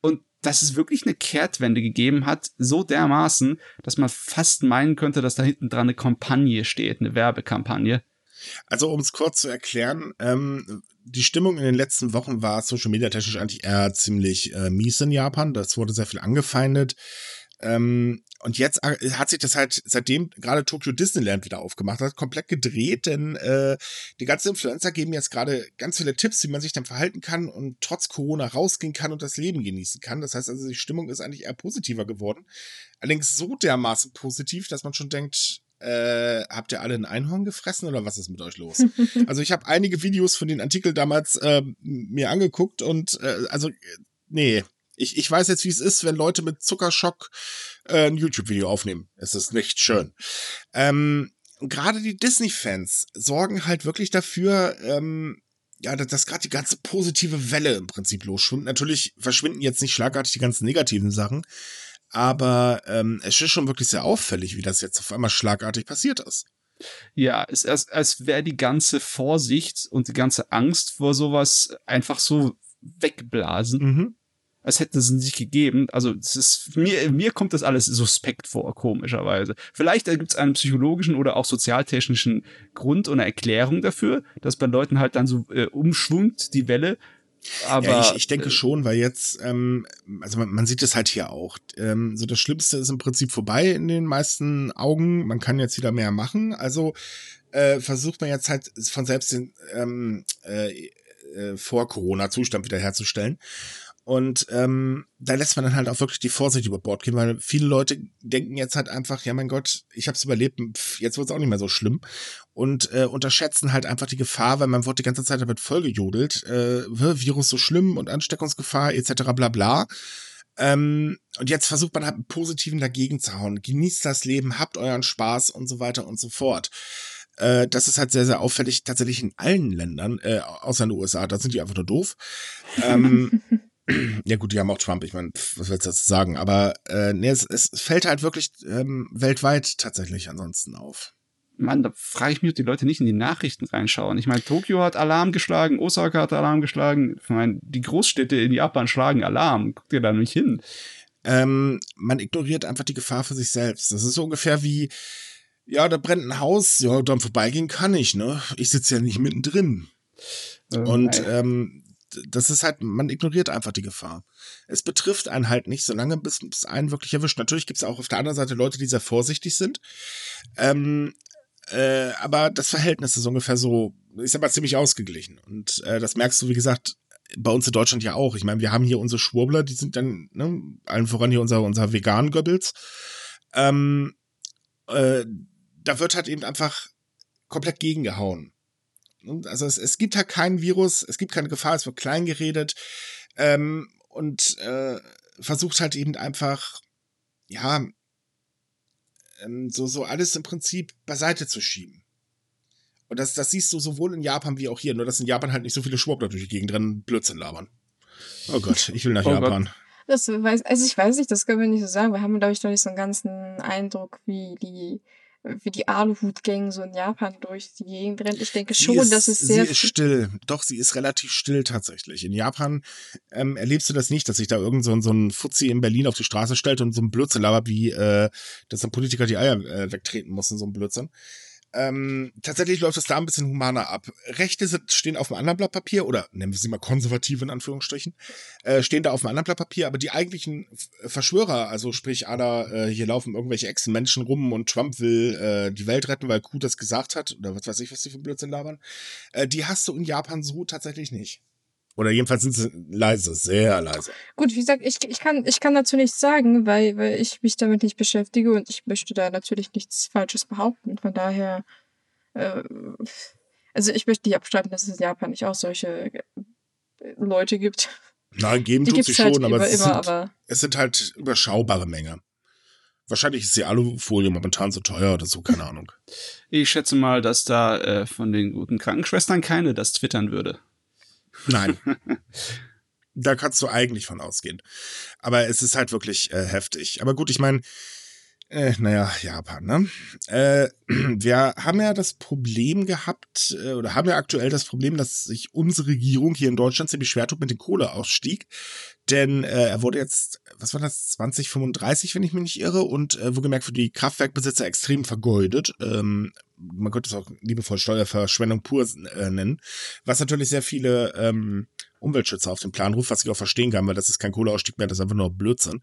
Und dass es wirklich eine Kehrtwende gegeben hat, so dermaßen, dass man fast meinen könnte, dass da hinten dran eine Kampagne steht, eine Werbekampagne. Also um es kurz zu erklären, ähm, die Stimmung in den letzten Wochen war social media technisch eigentlich eher ziemlich äh, mies in Japan. Das wurde sehr viel angefeindet. Ähm, und jetzt äh, hat sich das halt, seitdem gerade Tokyo Disneyland wieder aufgemacht hat, komplett gedreht, denn äh, die ganzen Influencer geben jetzt gerade ganz viele Tipps, wie man sich dann verhalten kann und trotz Corona rausgehen kann und das Leben genießen kann. Das heißt also, die Stimmung ist eigentlich eher positiver geworden. Allerdings so dermaßen positiv, dass man schon denkt, äh, habt ihr alle ein Einhorn gefressen oder was ist mit euch los? <laughs> also ich habe einige Videos von den Artikeln damals äh, mir angeguckt und äh, also nee, ich, ich weiß jetzt, wie es ist, wenn Leute mit Zuckerschock äh, ein YouTube-Video aufnehmen. Es ist nicht schön. Ähm, gerade die Disney-Fans sorgen halt wirklich dafür, ähm, ja, dass, dass gerade die ganze positive Welle im Prinzip losschwimmt. Natürlich verschwinden jetzt nicht schlagartig die ganzen negativen Sachen, aber ähm, es ist schon wirklich sehr auffällig, wie das jetzt auf einmal schlagartig passiert ist. Ja, es ist, als, als wäre die ganze Vorsicht und die ganze Angst vor sowas einfach so wegblasen. Mhm als hätte es nicht gegeben. Also es ist, mir, mir kommt das alles suspekt vor, komischerweise. Vielleicht gibt es einen psychologischen oder auch sozialtechnischen Grund und eine Erklärung dafür, dass bei Leuten halt dann so äh, umschwungt die Welle. Aber ja, ich, ich denke äh, schon, weil jetzt, ähm, also man, man sieht es halt hier auch. Ähm, so das Schlimmste ist im Prinzip vorbei in den meisten Augen. Man kann jetzt wieder mehr machen. Also äh, versucht man jetzt halt von selbst den ähm, äh, äh, vor Corona-Zustand wiederherzustellen. Und ähm, da lässt man dann halt auch wirklich die Vorsicht über Bord gehen, weil viele Leute denken jetzt halt einfach, ja mein Gott, ich habe es überlebt, jetzt wird es auch nicht mehr so schlimm. Und äh, unterschätzen halt einfach die Gefahr, weil man wird die ganze Zeit damit vollgejodelt, äh, Virus so schlimm und Ansteckungsgefahr etc. bla bla. Ähm, und jetzt versucht man halt einen positiven dagegen zu hauen. Genießt das Leben, habt euren Spaß und so weiter und so fort. Äh, das ist halt sehr, sehr auffällig, tatsächlich in allen Ländern, äh, außer in den USA, da sind die einfach nur doof. ähm, <laughs> ja gut, die haben auch Trump, ich meine, was willst du dazu sagen? Aber äh, nee, es, es fällt halt wirklich ähm, weltweit tatsächlich ansonsten auf. Mann, da frage ich mich, ob die Leute nicht in die Nachrichten reinschauen. Ich meine, Tokio hat Alarm geschlagen, Osaka hat Alarm geschlagen. Ich meine, die Großstädte in Japan schlagen Alarm. Guckt ihr da nicht hin? Ähm, man ignoriert einfach die Gefahr für sich selbst. Das ist so ungefähr wie, ja, da brennt ein Haus, ja, dann vorbeigehen kann ich, ne? Ich sitze ja nicht mittendrin. Ähm, Und ähm, das ist halt, man ignoriert einfach die Gefahr. Es betrifft einen halt nicht, solange bis es einen wirklich erwischt. Natürlich gibt es auch auf der anderen Seite Leute, die sehr vorsichtig sind. Ähm, äh, aber das Verhältnis ist ungefähr so, ist aber ziemlich ausgeglichen. Und äh, das merkst du, wie gesagt, bei uns in Deutschland ja auch. Ich meine, wir haben hier unsere Schwurbler, die sind dann, ne, allen voran hier unser, unser Vegan-Goebbels. Ähm, äh, da wird halt eben einfach komplett gegengehauen. Also es, es gibt halt kein Virus, es gibt keine Gefahr, es wird klein geredet ähm, und äh, versucht halt eben einfach, ja, ähm, so, so alles im Prinzip beiseite zu schieben. Und das, das siehst du sowohl in Japan wie auch hier, nur dass in Japan halt nicht so viele Schwurbler durch die Gegend rennen, Blödsinn labern. Oh Gott, ich will nach oh Japan. Gott. Das weiß, also ich weiß nicht, das können wir nicht so sagen. Wir haben, glaube ich, noch nicht so einen ganzen Eindruck, wie die wie die Aluhut-Gang so in Japan durch die Gegend rennt. Ich denke schon, ist, dass es sehr. Sie ist still. Doch, sie ist relativ still tatsächlich. In Japan ähm, erlebst du das nicht, dass sich da irgend so, so ein Fuzzi in Berlin auf die Straße stellt und so ein Blödsinn labert, wie äh, dass ein Politiker die Eier äh, wegtreten muss in so einem Blödsinn. Ähm, tatsächlich läuft es da ein bisschen humaner ab. Rechte sind, stehen auf einem anderen Blatt Papier, oder nennen wir sie mal konservative in Anführungsstrichen, äh, stehen da auf einem anderen Blatt Papier, aber die eigentlichen Verschwörer, also sprich, Ada, äh, hier laufen irgendwelche Echsenmenschen rum und Trump will äh, die Welt retten, weil Q das gesagt hat, oder was weiß ich, was die für Blödsinn labern, äh, die hast du in Japan so tatsächlich nicht. Oder jedenfalls sind sie leise, sehr leise. Gut, wie gesagt, ich, ich, kann, ich kann dazu nichts sagen, weil, weil ich mich damit nicht beschäftige und ich möchte da natürlich nichts Falsches behaupten. Von daher, äh, also ich möchte nicht abstreiten, dass es in Japan nicht auch solche äh, Leute gibt. Nein, geben die tut sie halt schon, aber, es, immer, sind, aber es sind halt überschaubare Menge. Wahrscheinlich ist die Alufolie momentan so teuer oder so, keine Ahnung. Ich schätze mal, dass da äh, von den guten Krankenschwestern keine das twittern würde. Nein. <laughs> da kannst du eigentlich von ausgehen. Aber es ist halt wirklich äh, heftig. Aber gut, ich meine, Äh, naja, Japan, ne? Äh, <clears throat> wir haben ja das Problem gehabt, äh, oder haben ja aktuell das Problem, dass sich unsere Regierung hier in Deutschland ziemlich schwer tut mit dem Kohleausstieg. Denn äh, er wurde jetzt, was war das, 2035, wenn ich mich nicht irre, und äh, gemerkt für die Kraftwerkbesitzer extrem vergeudet. Ähm, man könnte es auch liebevoll Steuerverschwendung pur äh, nennen. Was natürlich sehr viele ähm, Umweltschützer auf den Plan ruft, was ich auch verstehen kann, weil das ist kein Kohleausstieg mehr, das ist einfach nur Blödsinn.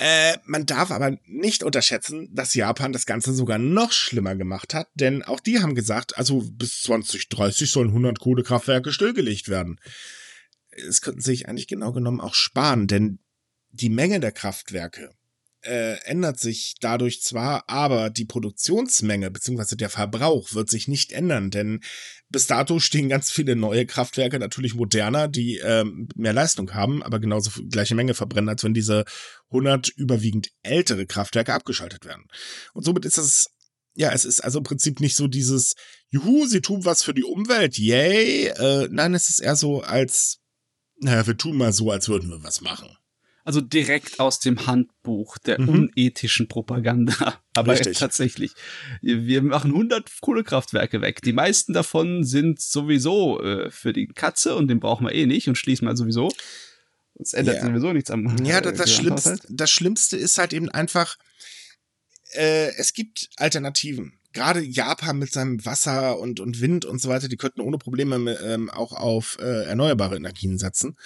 Äh, man darf aber nicht unterschätzen, dass Japan das Ganze sogar noch schlimmer gemacht hat, denn auch die haben gesagt, also bis 2030 sollen 100 Kohlekraftwerke stillgelegt werden. Es könnten sich eigentlich genau genommen auch sparen, denn die Menge der Kraftwerke äh, ändert sich dadurch zwar, aber die Produktionsmenge bzw. der Verbrauch wird sich nicht ändern, denn bis dato stehen ganz viele neue Kraftwerke natürlich moderner, die ähm, mehr Leistung haben, aber genauso gleiche Menge verbrennen, als wenn diese 100 überwiegend ältere Kraftwerke abgeschaltet werden. Und somit ist das ja, es ist also im Prinzip nicht so dieses, juhu, sie tun was für die Umwelt, yay. Äh, nein, es ist eher so als, naja, wir tun mal so, als würden wir was machen. Also direkt aus dem Handbuch der mhm. unethischen Propaganda. <laughs> Aber Richtig. tatsächlich. Wir machen 100 Kohlekraftwerke weg. Die meisten davon sind sowieso äh, für die Katze und den brauchen wir eh nicht und schließen mal sowieso. Es ändert ja. sowieso nichts am Ja, das, das, Schlimmste, das Schlimmste ist halt eben einfach, äh, es gibt Alternativen gerade Japan mit seinem Wasser und, und Wind und so weiter, die könnten ohne Probleme ähm, auch auf äh, erneuerbare Energien setzen.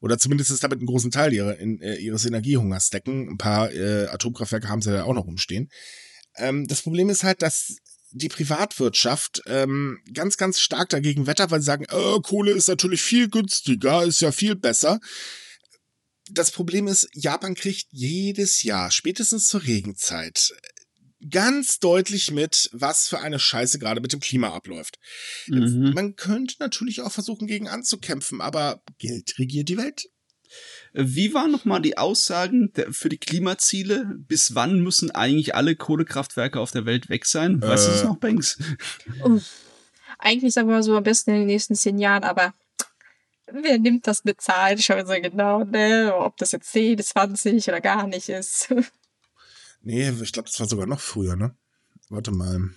Oder zumindest ist damit einen großen Teil ihrer, in, äh, ihres Energiehungers decken. Ein paar äh, Atomkraftwerke haben sie ja auch noch rumstehen. Ähm, das Problem ist halt, dass die Privatwirtschaft ähm, ganz, ganz stark dagegen wettert, weil sie sagen, äh, Kohle ist natürlich viel günstiger, ist ja viel besser. Das Problem ist, Japan kriegt jedes Jahr, spätestens zur Regenzeit, ganz deutlich mit, was für eine Scheiße gerade mit dem Klima abläuft. Mhm. Man könnte natürlich auch versuchen, gegen anzukämpfen, aber Geld regiert die Welt. Wie waren nochmal die Aussagen für die Klimaziele? Bis wann müssen eigentlich alle Kohlekraftwerke auf der Welt weg sein? Weißt äh, du das noch, Banks? Eigentlich sagen wir mal so am besten in den nächsten zehn Jahren, aber wer nimmt das bezahlt? Ich schaue so genau, ne? ob das jetzt 10, 20 oder gar nicht ist. Nee, ich glaube, das war sogar noch früher, ne? Warte mal.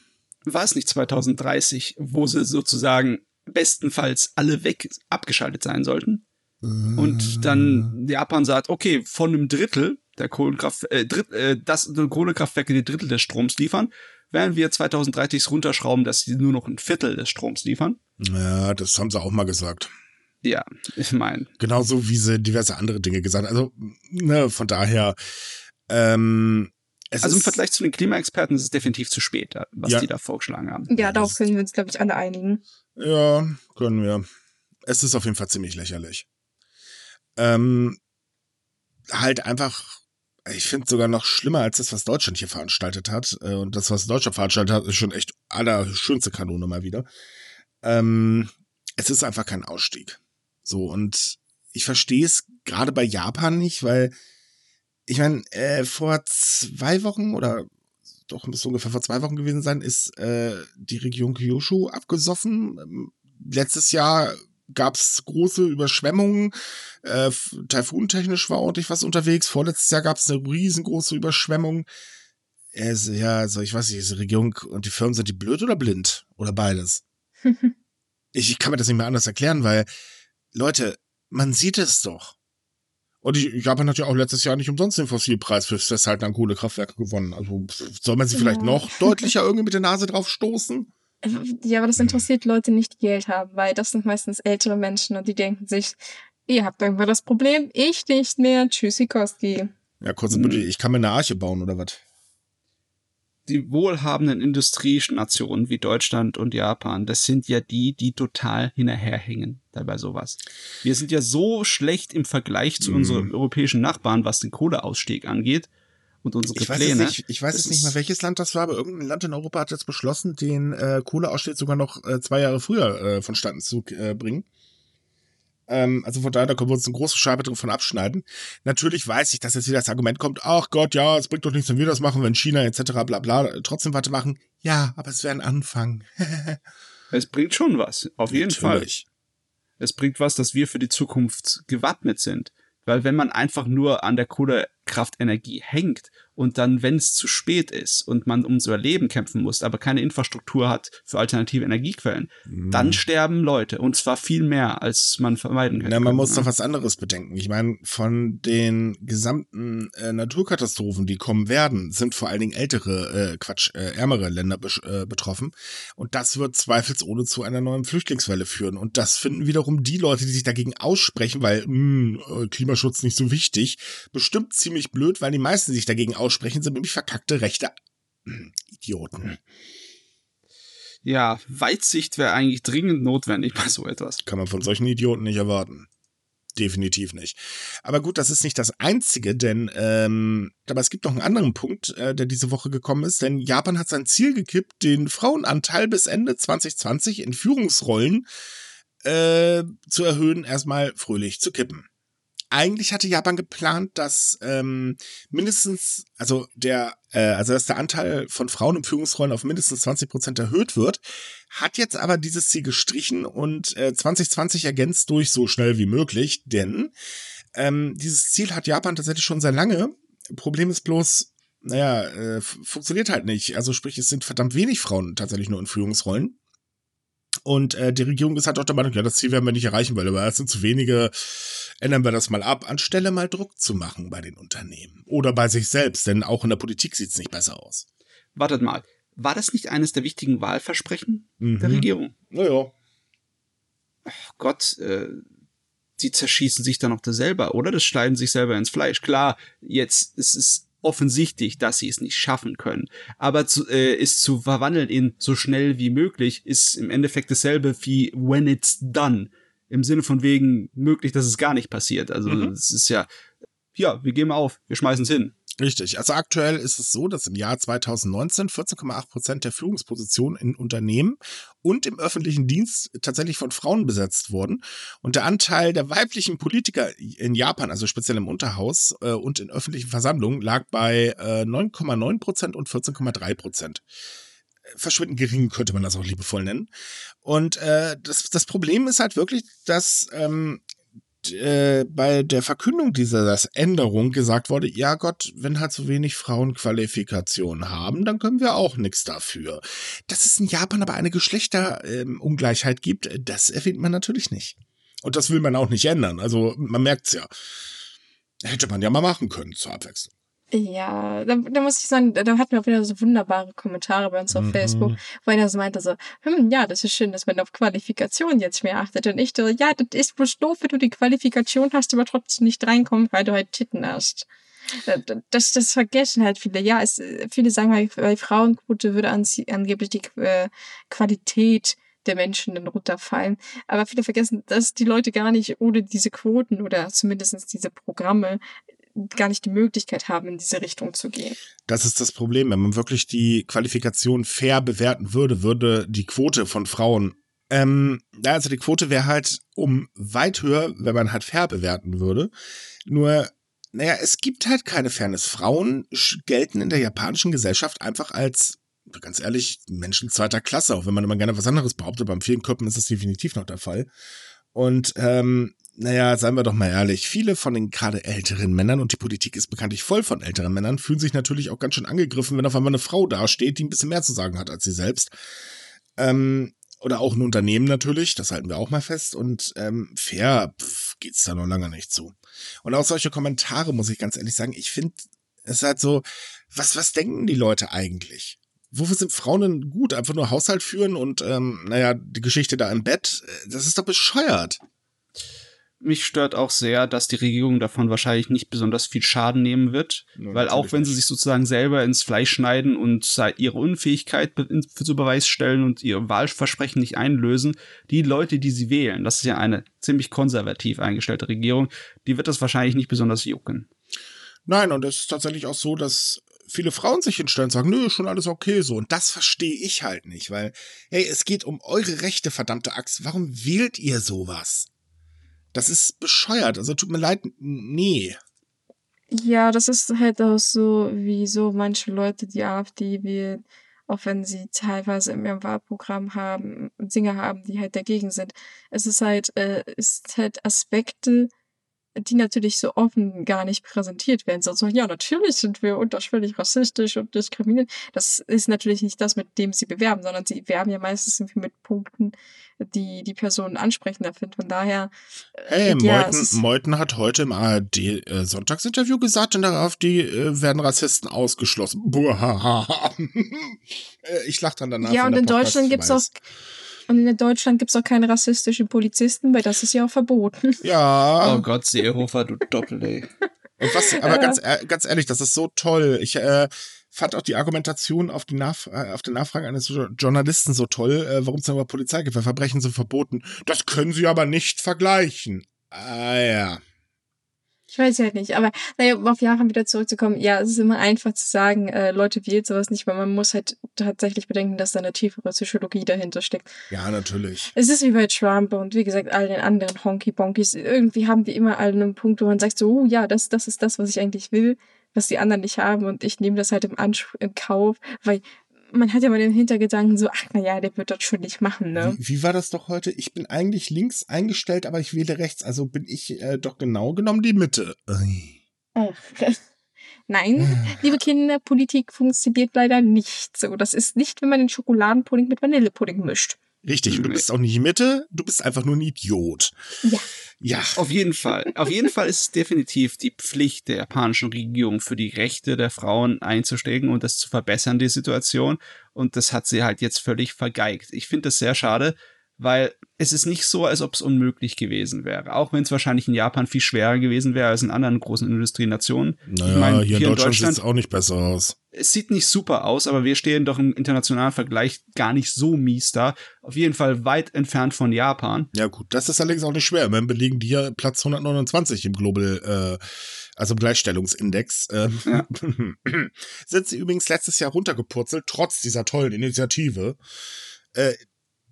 War es nicht 2030, wo sie sozusagen bestenfalls alle weg abgeschaltet sein sollten? Und dann Japan sagt, okay, von einem Drittel der Kohlenkraft, äh, Dritt, äh, das Kohlekraftwerke die Drittel des Stroms liefern, werden wir 2030 runterschrauben, dass sie nur noch ein Viertel des Stroms liefern. Ja, das haben sie auch mal gesagt. Ja, ich meine. Genauso wie sie diverse andere Dinge gesagt haben. Also, ne, von daher, ähm, es also im Vergleich zu den Klimaexperten ist es definitiv zu spät, was ja. die da vorgeschlagen haben. Ja, darauf können wir uns, glaube ich, alle einigen. Ja, können wir. Es ist auf jeden Fall ziemlich lächerlich. Ähm, halt einfach, ich finde sogar noch schlimmer als das, was Deutschland hier veranstaltet hat. Äh, und das, was Deutschland veranstaltet hat, ist schon echt allerschönste Kanone mal wieder. Ähm, es ist einfach kein Ausstieg. So, und ich verstehe es gerade bei Japan nicht, weil ich meine, äh, vor zwei Wochen oder doch müsste ungefähr vor zwei Wochen gewesen sein, ist äh, die Region Kyushu abgesoffen. Ähm, letztes Jahr gab's große Überschwemmungen. Äh, Taifuntechnisch war ordentlich was unterwegs. Vorletztes Jahr gab's eine riesengroße Überschwemmung. Also, ja, also ich weiß nicht, diese Regierung und die Firmen sind die blöd oder blind? Oder beides? ich, <laughs> ich kann mir das nicht mehr anders erklären, weil, Leute, man sieht es doch. Und Japan hat ja auch letztes Jahr nicht umsonst den Fossilpreis fürs Festhalten an Kohlekraftwerke gewonnen. Also soll man sie vielleicht ja. noch deutlicher irgendwie mit der Nase drauf stoßen? Ja, aber das interessiert Leute nicht, die Geld haben, weil das sind meistens ältere Menschen und die denken sich, ihr habt irgendwann das Problem, ich nicht mehr, tschüssikowski. Ja, kurz bitte, ich kann mir eine Arche bauen oder was? Die wohlhabenden Industrienationen wie Deutschland und Japan, das sind ja die, die total hinterherhängen dabei sowas. Wir sind ja so schlecht im Vergleich zu mm. unseren europäischen Nachbarn, was den Kohleausstieg angeht und unsere ich Pläne. Weiß nicht, ich weiß jetzt nicht mehr, welches Land das war, aber irgendein Land in Europa hat jetzt beschlossen, den äh, Kohleausstieg sogar noch äh, zwei Jahre früher äh, vonstatten zu äh, bringen. Ähm, also von daher, da können wir uns eine große Scheibe davon abschneiden. Natürlich weiß ich, dass jetzt wieder das Argument kommt, ach Gott, ja, es bringt doch nichts, wenn wir das machen, wenn China etc. bla bla trotzdem weiter machen. Ja, aber es wäre ein Anfang. <laughs> es bringt schon was, auf jeden Natürlich. Fall. Es bringt was, dass wir für die Zukunft gewappnet sind. Weil wenn man einfach nur an der Kohlekraftenergie hängt und dann, wenn es zu spät ist und man ums Überleben kämpfen muss, aber keine Infrastruktur hat für alternative Energiequellen, mhm. dann sterben Leute und zwar viel mehr, als man vermeiden kann. Na, man muss ne? doch was anderes bedenken. Ich meine, von den gesamten äh, Naturkatastrophen, die kommen werden, sind vor allen Dingen ältere, äh, Quatsch, äh, ärmere Länder be äh, betroffen und das wird zweifelsohne zu einer neuen Flüchtlingswelle führen und das finden wiederum die Leute, die sich dagegen aussprechen, weil mh, hm, äh, Klimaschutz nicht so wichtig, bestimmt ziemlich blöd, weil die meisten sich dagegen aussprechen aussprechen, sind nämlich verkackte rechte Idioten. Ja, Weitsicht wäre eigentlich dringend notwendig bei so etwas. Kann man von solchen Idioten nicht erwarten. Definitiv nicht. Aber gut, das ist nicht das Einzige, denn ähm, aber es gibt noch einen anderen Punkt, äh, der diese Woche gekommen ist, denn Japan hat sein Ziel gekippt, den Frauenanteil bis Ende 2020 in Führungsrollen äh, zu erhöhen, erstmal fröhlich zu kippen eigentlich hatte Japan geplant, dass ähm, mindestens, also der, äh, also dass der Anteil von Frauen in Führungsrollen auf mindestens 20 Prozent erhöht wird, hat jetzt aber dieses Ziel gestrichen und äh, 2020 ergänzt durch so schnell wie möglich, denn ähm, dieses Ziel hat Japan tatsächlich schon sehr lange. Problem ist bloß, naja, äh, funktioniert halt nicht. Also sprich, es sind verdammt wenig Frauen tatsächlich nur in Führungsrollen. Und äh, die Regierung ist halt auch der Meinung, ja, das Ziel werden wir nicht erreichen, weil es sind zu wenige, ändern wir das mal ab, anstelle mal Druck zu machen bei den Unternehmen. Oder bei sich selbst, denn auch in der Politik sieht es nicht besser aus. Wartet mal, war das nicht eines der wichtigen Wahlversprechen mhm. der Regierung? Naja. Oh Gott, äh, die zerschießen sich dann noch das selber, oder? Das schneiden sich selber ins Fleisch. Klar, jetzt ist es offensichtlich, dass sie es nicht schaffen können. Aber zu, äh, ist zu verwandeln in so schnell wie möglich, ist im Endeffekt dasselbe wie when it's done. Im Sinne von wegen möglich, dass es gar nicht passiert. Also mhm. es ist ja, ja, wir geben auf, wir schmeißen es hin. Richtig. Also aktuell ist es so, dass im Jahr 2019 14,8 Prozent der Führungspositionen in Unternehmen und im öffentlichen Dienst tatsächlich von Frauen besetzt wurden. Und der Anteil der weiblichen Politiker in Japan, also speziell im Unterhaus äh, und in öffentlichen Versammlungen, lag bei äh, 9,9 Prozent und 14,3 Prozent verschwindend gering, könnte man das auch liebevoll nennen. Und äh, das, das Problem ist halt wirklich, dass ähm, äh, bei der Verkündung dieser Änderung gesagt wurde, ja Gott, wenn halt so wenig Frauen Qualifikation haben, dann können wir auch nichts dafür. Dass es in Japan aber eine Geschlechterungleichheit ähm, gibt, das erwähnt man natürlich nicht. Und das will man auch nicht ändern. Also man merkt's ja. Hätte man ja mal machen können zur Abwechslung. Ja, da, da muss ich sagen, da, hatten wir auch wieder so wunderbare Kommentare bei uns auf mhm. Facebook, wo einer so meinte so, hm, ja, das ist schön, dass man auf Qualifikation jetzt mehr achtet. Und ich so, ja, das ist bloß doof, wenn du die Qualifikation hast, aber trotzdem nicht reinkommst, weil du halt Titten hast. Das, das vergessen halt viele. Ja, es, viele sagen halt, bei Frauenquote würde an, angeblich die äh, Qualität der Menschen dann runterfallen. Aber viele vergessen, dass die Leute gar nicht ohne diese Quoten oder zumindest diese Programme gar nicht die Möglichkeit haben, in diese Richtung zu gehen. Das ist das Problem. Wenn man wirklich die Qualifikation fair bewerten würde, würde die Quote von Frauen ähm, also die Quote wäre halt um weit höher, wenn man halt fair bewerten würde. Nur, naja, es gibt halt keine Fairness. Frauen gelten in der japanischen Gesellschaft einfach als, ganz ehrlich, Menschen zweiter Klasse, auch wenn man immer gerne was anderes behauptet. Beim vielen Köpfen ist das definitiv noch der Fall. Und ähm, naja, seien wir doch mal ehrlich, viele von den gerade älteren Männern, und die Politik ist bekanntlich voll von älteren Männern, fühlen sich natürlich auch ganz schön angegriffen, wenn auf einmal eine Frau dasteht, die ein bisschen mehr zu sagen hat als sie selbst. Ähm, oder auch ein Unternehmen natürlich, das halten wir auch mal fest. Und ähm, fair pff, geht's da noch lange nicht zu. Und auch solche Kommentare, muss ich ganz ehrlich sagen, ich finde, es ist halt so, was, was denken die Leute eigentlich? Wofür sind Frauen denn gut? Einfach nur Haushalt führen und, ähm, naja, die Geschichte da im Bett, das ist doch bescheuert mich stört auch sehr, dass die Regierung davon wahrscheinlich nicht besonders viel Schaden nehmen wird, ja, weil auch wenn sie sich sozusagen selber ins Fleisch schneiden und ihre Unfähigkeit zu Beweis stellen und ihr Wahlversprechen nicht einlösen, die Leute, die sie wählen, das ist ja eine ziemlich konservativ eingestellte Regierung, die wird das wahrscheinlich nicht besonders jucken. Nein, und es ist tatsächlich auch so, dass viele Frauen sich hinstellen und sagen, nö, schon alles okay so. Und das verstehe ich halt nicht, weil, hey, es geht um eure Rechte, verdammte Axt. Warum wählt ihr sowas? Das ist bescheuert. Also tut mir leid, nee. Ja, das ist halt auch so, wie so manche Leute die AfD wählen, auch wenn sie teilweise in ihrem Wahlprogramm haben, Dinge haben, die halt dagegen sind. Es ist halt, äh, ist halt Aspekte die natürlich so offen gar nicht präsentiert werden. So, so ja, natürlich sind wir unterschwellig rassistisch und diskriminierend. Das ist natürlich nicht das, mit dem sie bewerben, sondern sie werben ja meistens irgendwie mit Punkten, die die Personen ansprechender finden. Von daher. Hey, äh, ja, Meuthen, Meuthen hat heute im ARD äh, Sonntagsinterview gesagt, und darauf die äh, werden Rassisten ausgeschlossen. <laughs> Äh, ich lach dann danach. Ja, und in Deutschland gibt's auch und in Deutschland gibt es auch keine rassistischen Polizisten, weil das ist ja auch verboten. <laughs> Ja. Oh Gott, Seehofer, du Doppel, ey. Und was, aber ganz, ganz ehrlich, das ist so toll. Ich äh, fand auch die Argumentation auf die, Nachf äh, auf die Nachfrage eines Journalisten so toll, äh, warum es denn über Polizei gibt, weil Verbrechen sind verboten. Das können sie aber nicht vergleichen. Ah ja. Ich weiß halt nicht, aber naja, um auf Jahre wieder zurückzukommen, ja, es ist immer einfach zu sagen, äh, Leute wählt sowas nicht, weil man muss halt tatsächlich bedenken, dass da eine tiefere Psychologie dahinter steckt. Ja, natürlich. Es ist wie bei Trump und wie gesagt, all den anderen Honky-Bonkies. Irgendwie haben die immer einen Punkt, wo man sagt so, oh ja, das, das ist das, was ich eigentlich will, was die anderen nicht haben und ich nehme das halt im, Anspruch, im Kauf, weil man hat ja mal den Hintergedanken so, ach naja, der wird das schon nicht machen, ne? Wie, wie, war das doch heute? Ich bin eigentlich links eingestellt, aber ich wähle rechts, also bin ich äh, doch genau genommen die Mitte. <laughs> Nein, liebe Kinder, Politik funktioniert leider nicht so. Das ist nicht, wenn man den Schokoladenpudding mit Vanillepudding mischt. Richtig, und du bist auch nicht Mitte, du bist einfach nur ein Idiot. Ja. Ja. Auf jeden Fall. Auf jeden Fall ist es definitiv die Pflicht der japanischen Regierung für die Rechte der Frauen einzusteigen und das zu verbessern, die Situation. Und das hat sie halt jetzt völlig vergeigt. Ich finde das sehr schade, weil es ist nicht so, als ob es unmöglich gewesen wäre. Auch wenn es wahrscheinlich in Japan viel schwerer gewesen wäre als in anderen großen Industrienationen. Naja, ich mein, hier, hier, in Deutschland, sieht es auch nicht besser aus. Es sieht nicht super aus, aber wir stehen doch im internationalen Vergleich gar nicht so mies da. Auf jeden Fall weit entfernt von Japan. Ja gut, das ist allerdings auch nicht schwer. Wir belegen die ja Platz 129 im Global, äh, also im Gleichstellungsindex. Äh, ja. <laughs> sind sie übrigens letztes Jahr runtergepurzelt, trotz dieser tollen Initiative. Äh,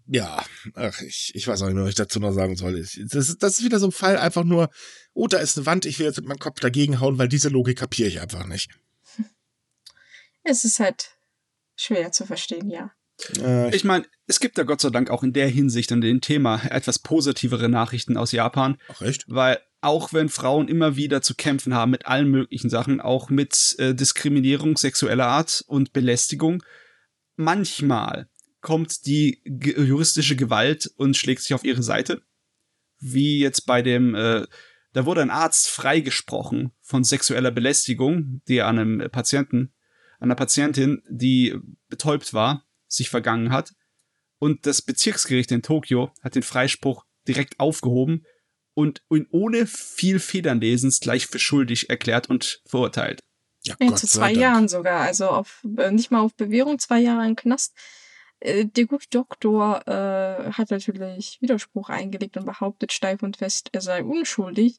ja, ach, ich, ich weiß auch nicht mehr, was ich dazu noch sagen soll. Das ist, das ist wieder so ein Fall, einfach nur, oh, da ist eine Wand, ich will jetzt mit meinem Kopf dagegen hauen, weil diese Logik kapiere ich einfach nicht. <laughs> Es ist halt schwer zu verstehen, ja. Äh, ich meine, es gibt da Gott sei Dank auch in der Hinsicht an dem Thema etwas positivere Nachrichten aus Japan. Ach echt? Weil auch wenn Frauen immer wieder zu kämpfen haben mit allen möglichen Sachen, auch mit äh, Diskriminierung sexueller Art und Belästigung, manchmal kommt die juristische Gewalt und schlägt sich auf ihre Seite. Wie jetzt bei dem, äh, da wurde ein Arzt freigesprochen von sexueller Belästigung, die an einem Patienten, einer Patientin, die betäubt war, sich vergangen hat. Und das Bezirksgericht in Tokio hat den Freispruch direkt aufgehoben und ihn ohne viel Federnlesens gleich für schuldig erklärt und verurteilt. Ja, ja zu zwei Jahren sogar. Also auf, äh, nicht mal auf Bewährung, zwei Jahre im Knast. Äh, der gute Doktor äh, hat natürlich Widerspruch eingelegt und behauptet steif und fest, er sei unschuldig.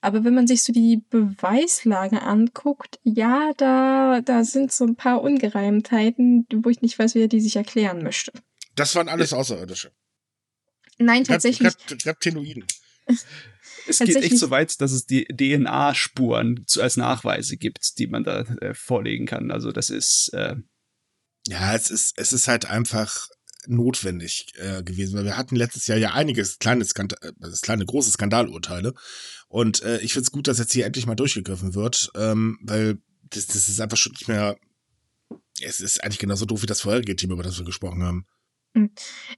Aber wenn man sich so die Beweislage anguckt, ja, da, da sind so ein paar Ungereimtheiten, wo ich nicht weiß, wie er die sich erklären möchte. Das waren alles Außerirdische. Nein, tatsächlich. Rep Reptiloiden. <laughs> Es geht echt so weit, dass es die DNA-Spuren als Nachweise gibt, die man da äh, vorlegen kann. Also das ist äh, ja, es ist, es ist halt einfach notwendig äh, gewesen, weil wir hatten letztes Jahr ja einiges kleine, Skandal, äh, kleine große Skandalurteile und äh, ich finde es gut, dass jetzt hier endlich mal durchgegriffen wird, ähm, weil das, das ist einfach schon nicht mehr, es ist eigentlich genauso doof wie das vorherige Team, über das wir gesprochen haben. Hm.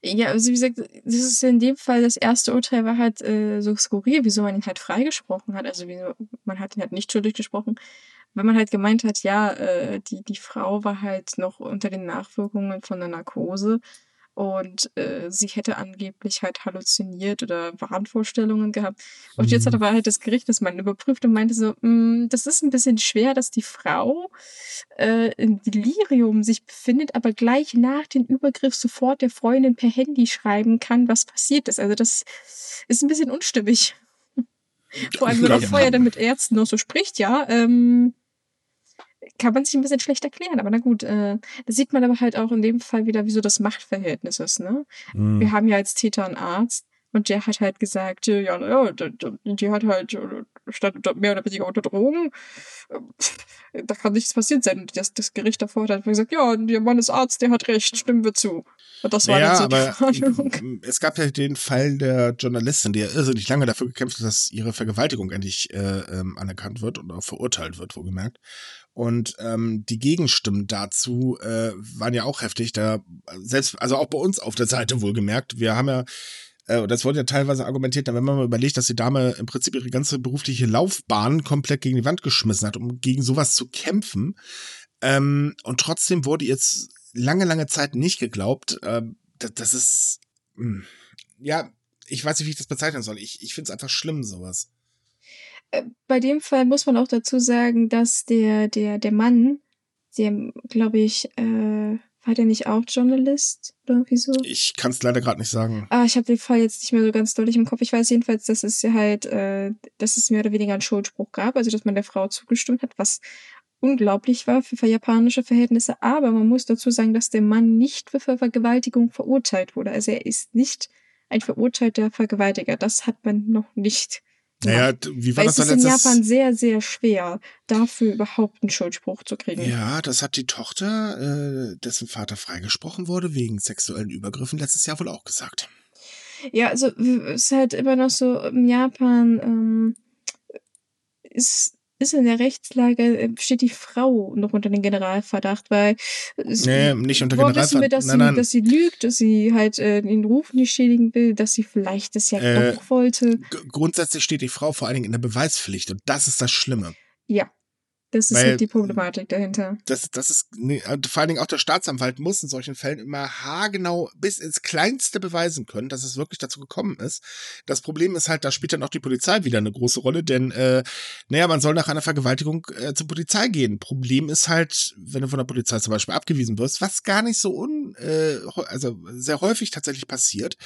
Ja, also wie gesagt, das ist in dem Fall das erste Urteil war halt äh, so skurril, wieso man ihn halt freigesprochen hat. Also wieso, man hat ihn halt nicht schuldig gesprochen wenn man halt gemeint hat, ja, äh, die, die Frau war halt noch unter den Nachwirkungen von der Narkose und äh, sie hätte angeblich halt halluziniert oder Wahnvorstellungen gehabt. Und jetzt hat mhm. aber halt das Gericht das mal überprüft und meinte so, mm, das ist ein bisschen schwer, dass die Frau äh, im Delirium sich befindet, aber gleich nach dem Übergriff sofort der Freundin per Handy schreiben kann, was passiert ist. Also das ist ein bisschen unstimmig. Vor allem, wenn man vorher dann mit Ärzten noch so spricht, ja, ähm, kann man sich ein bisschen schlecht erklären. Aber na gut, äh, da sieht man aber halt auch in dem Fall wieder, wieso das Machtverhältnis ist. Ne? Mhm. Wir haben ja als Täter einen Arzt und der hat halt gesagt, ja, naja, die, hat halt, äh, stand mehr oder weniger unter Drogen. Da kann nichts passiert sein. Und das, das Gericht davor hat gesagt, ja, der Mann ist Arzt, der hat recht, stimmen wir zu. Und das war ja, dann so die <laughs> Warnung. es gab ja den Fall der Journalistin, die ja irrsinnig lange dafür gekämpft hat, dass ihre Vergewaltigung endlich äh, ähm, anerkannt wird und auch verurteilt wird, wohlgemerkt. Und ähm, die Gegenstimmen dazu äh, waren ja auch heftig. Da selbst, also auch bei uns auf der Seite wohlgemerkt. Wir haben ja äh, das wurde ja teilweise argumentiert, wenn man mal überlegt, dass die Dame im Prinzip ihre ganze berufliche Laufbahn komplett gegen die Wand geschmissen hat, um gegen sowas zu kämpfen. Ähm, und trotzdem wurde jetzt lange, lange Zeit nicht geglaubt. Ähm, das, das ist, mh, hm, ja, ich weiß nicht, wie ich das bezeichnen soll. Ich, ich finde es einfach schlimm, sowas. Äh, bei dem Fall muss man auch dazu sagen, dass der, der, der Mann, der, glaube ich, äh, war der nicht auch Journalist oder wieso? Ich kann es leider gerade nicht sagen. Ah, ich habe den Fall jetzt nicht mehr so ganz deutlich im Kopf. Ich weiß jedenfalls, dass es halt, äh, dass es mehr oder weniger einen Schuldspruch gab, also dass man der Frau zugestimmt hat, was unglaublich war für japanische Verhältnisse. Aber man muss dazu sagen, dass der Mann nicht für Vergewaltigung verurteilt wurde. Also er ist nicht ein verurteilter Vergewaltiger. Das hat man noch nicht naja, wie war Weil das es ist in Japan sehr, sehr schwer, dafür überhaupt einen Schuldspruch zu kriegen. Ja, das hat die Tochter, äh, dessen Vater freigesprochen wurde, wegen sexuellen Übergriffen, letztes Jahr wohl auch gesagt. Ja, also es ist halt immer noch so, in Japan ähm, ist ist in der Rechtslage, äh, steht die Frau noch unter den Generalverdacht, weil nee, nicht unter Generalverdacht. wissen wir, dass, nein, nein. Sie, dass sie lügt, dass sie halt äh, den Ruf nicht schädigen will, dass sie vielleicht das ja äh, doch wollte. Grundsätzlich steht die Frau vor allen Dingen in der Beweispflicht und das ist das Schlimme. Ja, das ist Weil, halt die Problematik dahinter. Das, das ist, nee, vor allen Dingen auch der Staatsanwalt muss in solchen Fällen immer haargenau bis ins Kleinste beweisen können, dass es wirklich dazu gekommen ist. Das Problem ist halt, da spielt dann auch die Polizei wieder eine große Rolle, denn, äh, naja, man soll nach einer Vergewaltigung äh, zur Polizei gehen. Problem ist halt, wenn du von der Polizei zum Beispiel abgewiesen wirst, was gar nicht so un, äh, also sehr häufig tatsächlich passiert,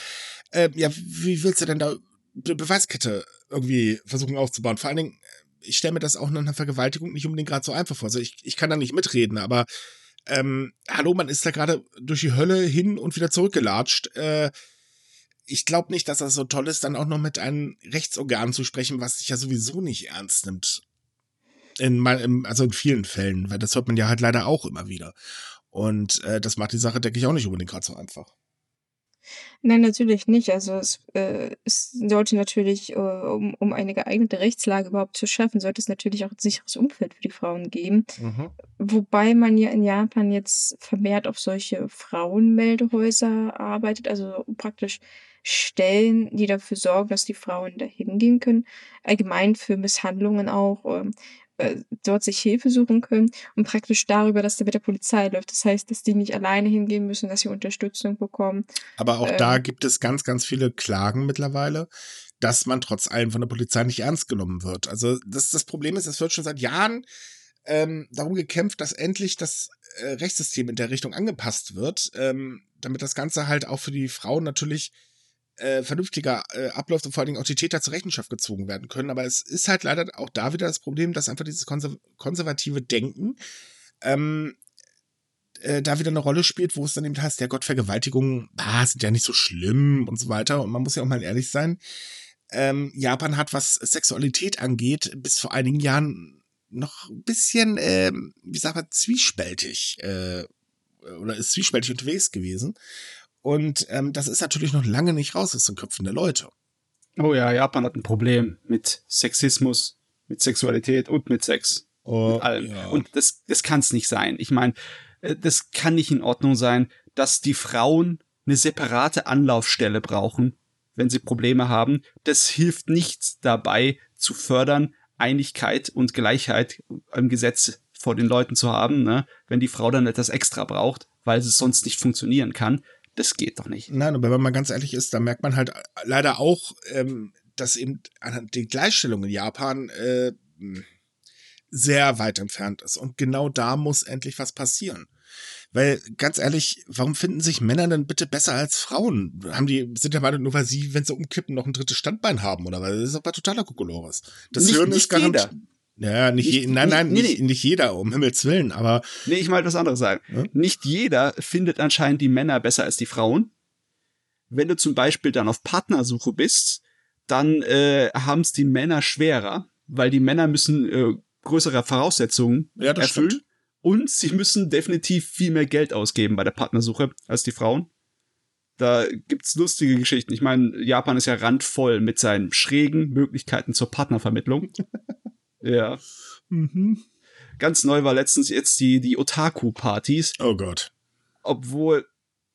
äh, ja, wie willst du denn da eine Beweiskette irgendwie versuchen aufzubauen? Vor allen Dingen, ich stelle mir das auch nach einer Vergewaltigung nicht unbedingt gerade so einfach vor. Also ich, ich kann da nicht mitreden, aber ähm, hallo, man ist da gerade durch die Hölle hin und wieder zurückgelatscht. Äh, ich glaube nicht, dass das so toll ist, dann auch noch mit einem Rechtsorgan zu sprechen, was sich ja sowieso nicht ernst nimmt. In, also in vielen Fällen, weil das hört man ja halt leider auch immer wieder. Und äh, das macht die Sache, denke ich, auch nicht unbedingt gerade so einfach. Nein, natürlich nicht. Also es, äh, es sollte natürlich, äh, um, um eine geeignete Rechtslage überhaupt zu schaffen, sollte es natürlich auch ein sicheres Umfeld für die Frauen geben. Mhm. Wobei man ja in Japan jetzt vermehrt auf solche Frauenmeldehäuser arbeitet, also praktisch Stellen, die dafür sorgen, dass die Frauen da hingehen können. Allgemein für Misshandlungen auch. Ähm, äh, dort sich Hilfe suchen können und praktisch darüber, dass der mit der Polizei läuft. Das heißt, dass die nicht alleine hingehen müssen, dass sie Unterstützung bekommen. Aber auch ähm, da gibt es ganz, ganz viele Klagen mittlerweile, dass man trotz allem von der Polizei nicht ernst genommen wird. Also das, das Problem ist, es wird schon seit Jahren ähm, darum gekämpft, dass endlich das äh, Rechtssystem in der Richtung angepasst wird, ähm, damit das Ganze halt auch für die Frauen natürlich äh, vernünftiger äh, abläuft und vor allen Dingen auch die Täter zur Rechenschaft gezogen werden können. Aber es ist halt leider auch da wieder das Problem, dass einfach dieses konser konservative Denken ähm, äh, da wieder eine Rolle spielt, wo es dann eben heißt, der Gott, Vergewaltigungen ah, sind ja nicht so schlimm und so weiter. Und man muss ja auch mal ehrlich sein, ähm, Japan hat, was Sexualität angeht, bis vor einigen Jahren noch ein bisschen, ähm, wie sagt man, zwiespältig äh, oder ist zwiespältig unterwegs gewesen. Und ähm, das ist natürlich noch lange nicht raus aus den Köpfen der Leute. Oh ja, Japan hat ein Problem mit Sexismus, mit Sexualität und mit Sex. Oh, mit allem. Ja. Und das, das kann es nicht sein. Ich meine, äh, das kann nicht in Ordnung sein, dass die Frauen eine separate Anlaufstelle brauchen, wenn sie Probleme haben. Das hilft nicht dabei zu fördern, Einigkeit und Gleichheit im Gesetz vor den Leuten zu haben, ne? wenn die Frau dann etwas extra braucht, weil es sonst nicht funktionieren kann. Das geht doch nicht. Nein, aber wenn man ganz ehrlich ist, da merkt man halt leider auch, ähm, dass eben die Gleichstellung in Japan äh, sehr weit entfernt ist. Und genau da muss endlich was passieren. Weil, ganz ehrlich, warum finden sich Männer denn bitte besser als Frauen? Haben die, sind der Meinung, nur weil sie, wenn sie umkippen, noch ein drittes Standbein haben, oder was? Das ist aber totaler Kokolores. Das nicht, Hören ist garantiert. Ja, nicht, nicht je, nein, nein, nicht, nicht, nicht, jeder, um Himmels Willen, aber. Nee, ich mal was anderes sagen. Ja? Nicht jeder findet anscheinend die Männer besser als die Frauen. Wenn du zum Beispiel dann auf Partnersuche bist, dann äh, haben es die Männer schwerer, weil die Männer müssen äh, größere Voraussetzungen ja, erfüllen. Stimmt. Und sie müssen definitiv viel mehr Geld ausgeben bei der Partnersuche als die Frauen. Da gibt's lustige Geschichten. Ich meine, Japan ist ja randvoll mit seinen schrägen Möglichkeiten zur Partnervermittlung. <laughs> ja. Mhm. Ganz neu war letztens jetzt die, die Otaku-Partys. Oh Gott. Obwohl,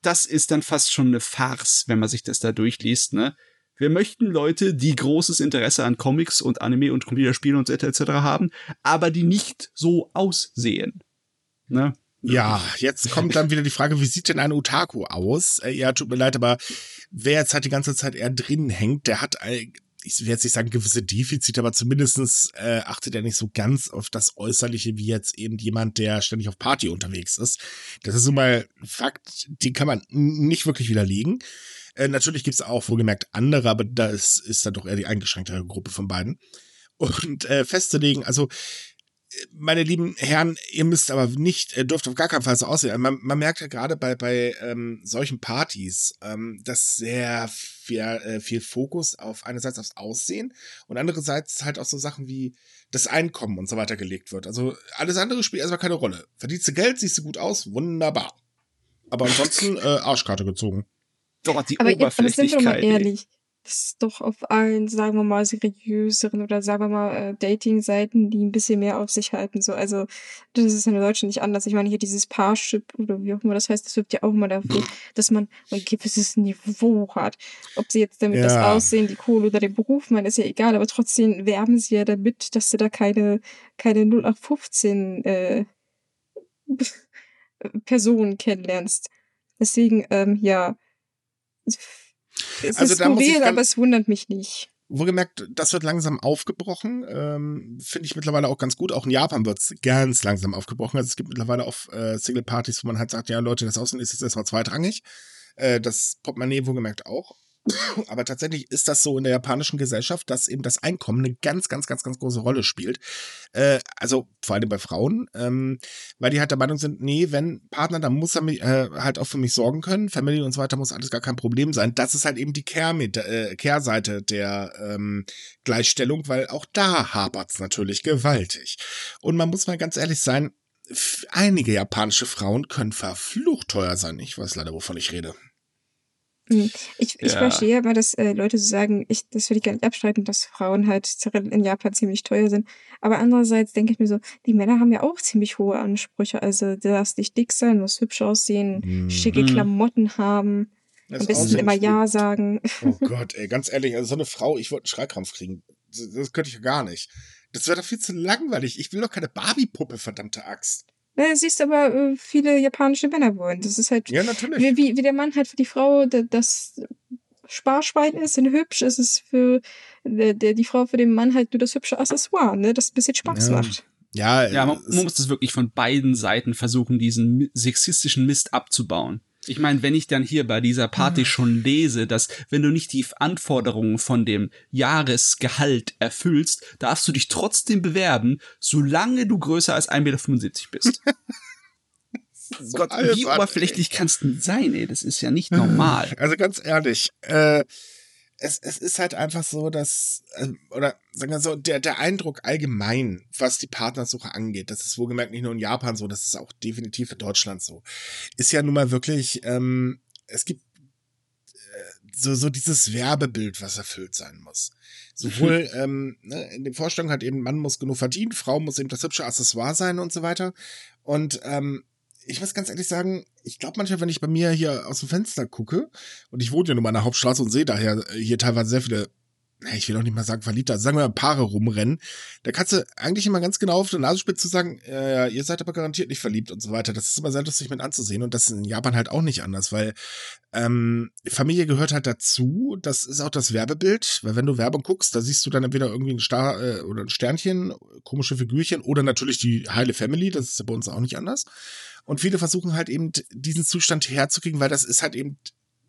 das ist dann fast schon eine Farce, wenn man sich das da durchliest, ne? Wir möchten Leute, die großes Interesse an Comics und Anime und Computerspielen und etc. haben, aber die nicht so aussehen. Ne? Ja, jetzt kommt dann wieder die Frage, wie sieht denn ein Otaku aus? Äh, ja, tut mir leid, aber wer jetzt halt die ganze Zeit eher drin hängt, der hat, ich will jetzt nicht sagen gewisse Defizite, aber zumindestens äh, achtet er nicht so ganz auf das Äußerliche wie jetzt eben jemand, der ständig auf Party unterwegs ist. Das ist nun mal Fakt, den kann man nicht wirklich widerlegen. Äh, natürlich gibt's auch wohlgemerkt andere, aber da ist, ist dann doch eher die eingeschränktere Gruppe von beiden. Und äh, festzulegen, also meine lieben Herren, ihr müsst aber nicht, äh, dürft auf gar keinen Fall so aussehen. Man, man merkt ja gerade bei, bei ähm, solchen Partys, ähm, dass sehr viel, äh, viel Fokus auf einerseits aufs Aussehen und andererseits halt auch so Sachen wie das Einkommen und so weiter gelegt wird. Also alles andere spielt erstmal keine Rolle. Verdienst du Geld, siehst du gut aus, wunderbar. Aber ansonsten <laughs> äh, Arschkarte gezogen. Doch, die aber Oberflächlichkeit. Jetzt, aber sind wir mal ehrlich ist doch auf allen, sagen wir mal, seriöseren oder sagen wir mal äh, Dating-Seiten, die ein bisschen mehr auf sich halten. So, also das ist in Deutschland nicht anders. Ich meine, hier dieses Parship oder wie auch immer das heißt, das wirbt ja auch immer dafür, <laughs> dass man ein gewisses Niveau hat. Ob sie jetzt damit ja. das Aussehen, die Kohle oder den Beruf meinen, ist ja egal, aber trotzdem werben sie ja damit, dass du da keine, keine 0815 äh, <laughs> Personen kennenlernst. Deswegen, ähm, ja es also ist skurril, aber es wundert mich nicht. Wohlgemerkt, das wird langsam aufgebrochen. Ähm, Finde ich mittlerweile auch ganz gut. Auch in Japan wird es ganz langsam aufgebrochen. Also es gibt mittlerweile auch äh, Single-Partys, wo man halt sagt, ja Leute, das Aussehen ist jetzt erstmal zweitrangig. Äh, das Portemonnaie wohlgemerkt auch. <coughs> Aber tatsächlich ist das so in der japanischen Gesellschaft, dass eben das Einkommen eine ganz, ganz, ganz, ganz große Rolle spielt. Äh, also vor allem bei Frauen, ähm, weil die halt der Meinung sind, nee, wenn Partner, dann muss er mich, äh, halt auch für mich sorgen können. Family und so weiter muss alles gar kein Problem sein. Das ist halt eben die äh, Kehrseite der ähm, Gleichstellung, weil auch da hapert's natürlich gewaltig. Und man muss mal ganz ehrlich sein, einige japanische Frauen können verflucht teuer sein. Ich weiß leider, wovon ich rede. Hm. Ich, ich ja. verstehe aber, dass äh, Leute so sagen, ich, das will ich gar nicht abstreiten, dass Frauen halt in Japan ziemlich teuer sind. Aber andererseits denke ich mir so, die Männer haben ja auch ziemlich hohe Ansprüche. Also du darfst nicht dick sein, musst hübsch aussehen, mhm. schicke Klamotten haben. Das am besten immer Ja sagen. Oh <laughs> Gott, ey, ganz ehrlich, also so eine Frau, ich wollte einen Schreikrampf kriegen. Das, das könnte ich ja gar nicht. Das wäre doch viel zu langweilig. Ich will doch keine Barbie-Puppe, verdammte Axt. Ja, siehst aber äh, viele japanische Männer wollen. Das ist halt ja, natürlich. Wie, wie, wie der Mann halt für die Frau das Sparschwein ist und hübsch ist es für der, der, die Frau für den Mann halt nur das hübsche Accessoire, ne, das ein bisschen Spaß ja. macht. Ja, ja man, man muss das wirklich von beiden Seiten versuchen, diesen sexistischen Mist abzubauen. Ich meine, wenn ich dann hier bei dieser Party ah. schon lese, dass wenn du nicht die Anforderungen von dem Jahresgehalt erfüllst, darfst du dich trotzdem bewerben, solange du größer als 1,75 Meter bist. <laughs> so Gott, wie oberflächlich kannst du sein, ey? Das ist ja nicht normal. Also ganz ehrlich, äh, es, es ist halt einfach so, dass, äh, oder sagen wir so, der, der Eindruck allgemein, was die Partnersuche angeht, das ist wohlgemerkt nicht nur in Japan so, das ist auch definitiv in Deutschland so, ist ja nun mal wirklich, ähm, es gibt äh, so, so dieses Werbebild, was erfüllt sein muss. Sowohl mhm. ähm, ne, in den Vorstellungen hat eben, Mann muss genug verdienen, Frau muss eben das hübsche Accessoire sein und so weiter. Und ähm, ich muss ganz ehrlich sagen, ich glaube manchmal, wenn ich bei mir hier aus dem Fenster gucke, und ich wohne ja nun mal in der Hauptstraße und sehe daher hier teilweise sehr viele, ich will auch nicht mal sagen verliebte, also sagen wir mal Paare rumrennen, da kannst du eigentlich immer ganz genau auf der Nasenspitze sagen, äh, ihr seid aber garantiert nicht verliebt und so weiter. Das ist immer sehr lustig mit anzusehen. Und das ist in Japan halt auch nicht anders, weil ähm, Familie gehört halt dazu, das ist auch das Werbebild, weil wenn du Werbung guckst, da siehst du dann entweder irgendwie ein Star äh, oder ein Sternchen, komische Figürchen oder natürlich die heile Family, das ist ja bei uns auch nicht anders. Und viele versuchen halt eben diesen Zustand herzukriegen, weil das ist halt eben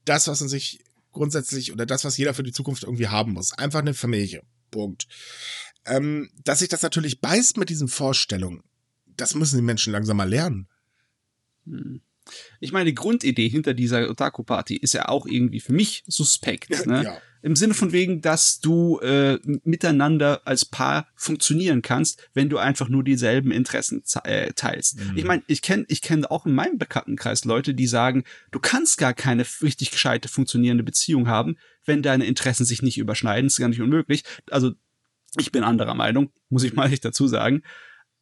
das, was man sich grundsätzlich oder das, was jeder für die Zukunft irgendwie haben muss. Einfach eine Familie. Punkt. Ähm, dass sich das natürlich beißt mit diesen Vorstellungen, das müssen die Menschen langsam mal lernen. Hm. Ich meine, die Grundidee hinter dieser Otaku-Party ist ja auch irgendwie für mich suspekt. Ne? Ja. Im Sinne von wegen, dass du äh, miteinander als Paar funktionieren kannst, wenn du einfach nur dieselben Interessen äh, teilst. Mhm. Ich meine, ich kenne ich kenn auch in meinem Bekanntenkreis Leute, die sagen, du kannst gar keine richtig gescheite funktionierende Beziehung haben, wenn deine Interessen sich nicht überschneiden. Das ist gar nicht unmöglich. Also ich bin anderer Meinung, muss ich mal nicht dazu sagen.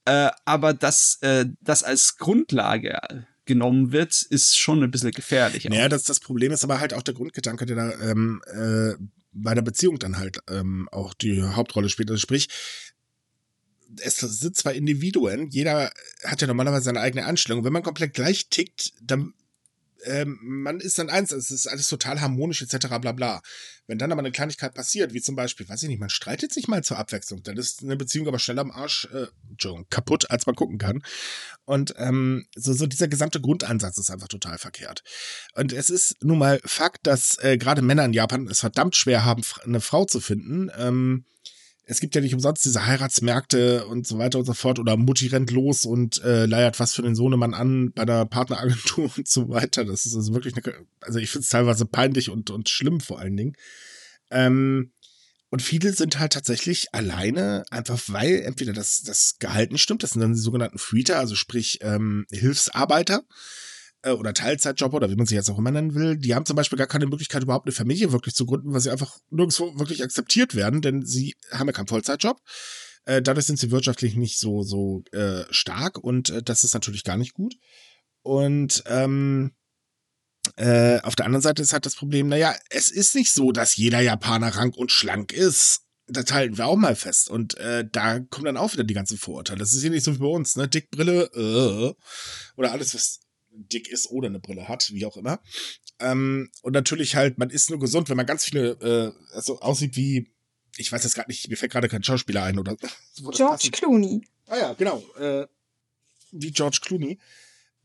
Äh, aber das, äh, das als Grundlage genommen wird, ist schon ein bisschen gefährlich. Naja, das, das Problem ist aber halt auch der Grundgedanke, der da ähm, äh, bei der Beziehung dann halt ähm, auch die Hauptrolle spielt. Also sprich, es sind zwei Individuen, jeder hat ja normalerweise seine eigene Anstellung. Wenn man komplett gleich tickt, dann ähm, man ist dann eins, es ist alles total harmonisch etc. bla bla. Wenn dann aber eine Kleinigkeit passiert, wie zum Beispiel, weiß ich nicht, man streitet sich mal zur Abwechslung, dann ist eine Beziehung aber schneller am Arsch, äh, Entschuldigung, kaputt, als man gucken kann. Und ähm, so, so dieser gesamte Grundansatz ist einfach total verkehrt. Und es ist nun mal Fakt, dass äh, gerade Männer in Japan es verdammt schwer haben, eine Frau zu finden. Ähm, es gibt ja nicht umsonst diese Heiratsmärkte und so weiter und so fort oder Mutti rennt los und äh, leiert was für den Sohnemann an bei der Partneragentur <laughs> und so weiter. Das ist also wirklich eine, also ich finde es teilweise peinlich und, und schlimm vor allen Dingen. Ähm, und viele sind halt tatsächlich alleine, einfach weil entweder das, das Gehalt nicht stimmt, das sind dann die sogenannten Freeter, also sprich ähm, Hilfsarbeiter äh, oder Teilzeitjob oder wie man sie jetzt auch immer nennen will, die haben zum Beispiel gar keine Möglichkeit, überhaupt eine Familie wirklich zu gründen, weil sie einfach nirgendwo wirklich akzeptiert werden, denn sie haben ja keinen Vollzeitjob. Äh, dadurch sind sie wirtschaftlich nicht so, so äh, stark und äh, das ist natürlich gar nicht gut. Und ähm, äh, auf der anderen Seite ist halt das Problem, naja, es ist nicht so, dass jeder Japaner rank und schlank ist. Das halten wir auch mal fest. Und äh, da kommen dann auch wieder die ganzen Vorurteile. Das ist hier nicht so wie bei uns, ne? Dickbrille, äh, oder alles, was dick ist oder eine Brille hat, wie auch immer. Ähm, und natürlich halt, man ist nur gesund, wenn man ganz viele, äh, also aussieht wie, ich weiß jetzt gerade nicht, mir fällt gerade kein Schauspieler ein oder. <laughs> George. Clooney. Ah ja, genau. Äh, wie George Clooney.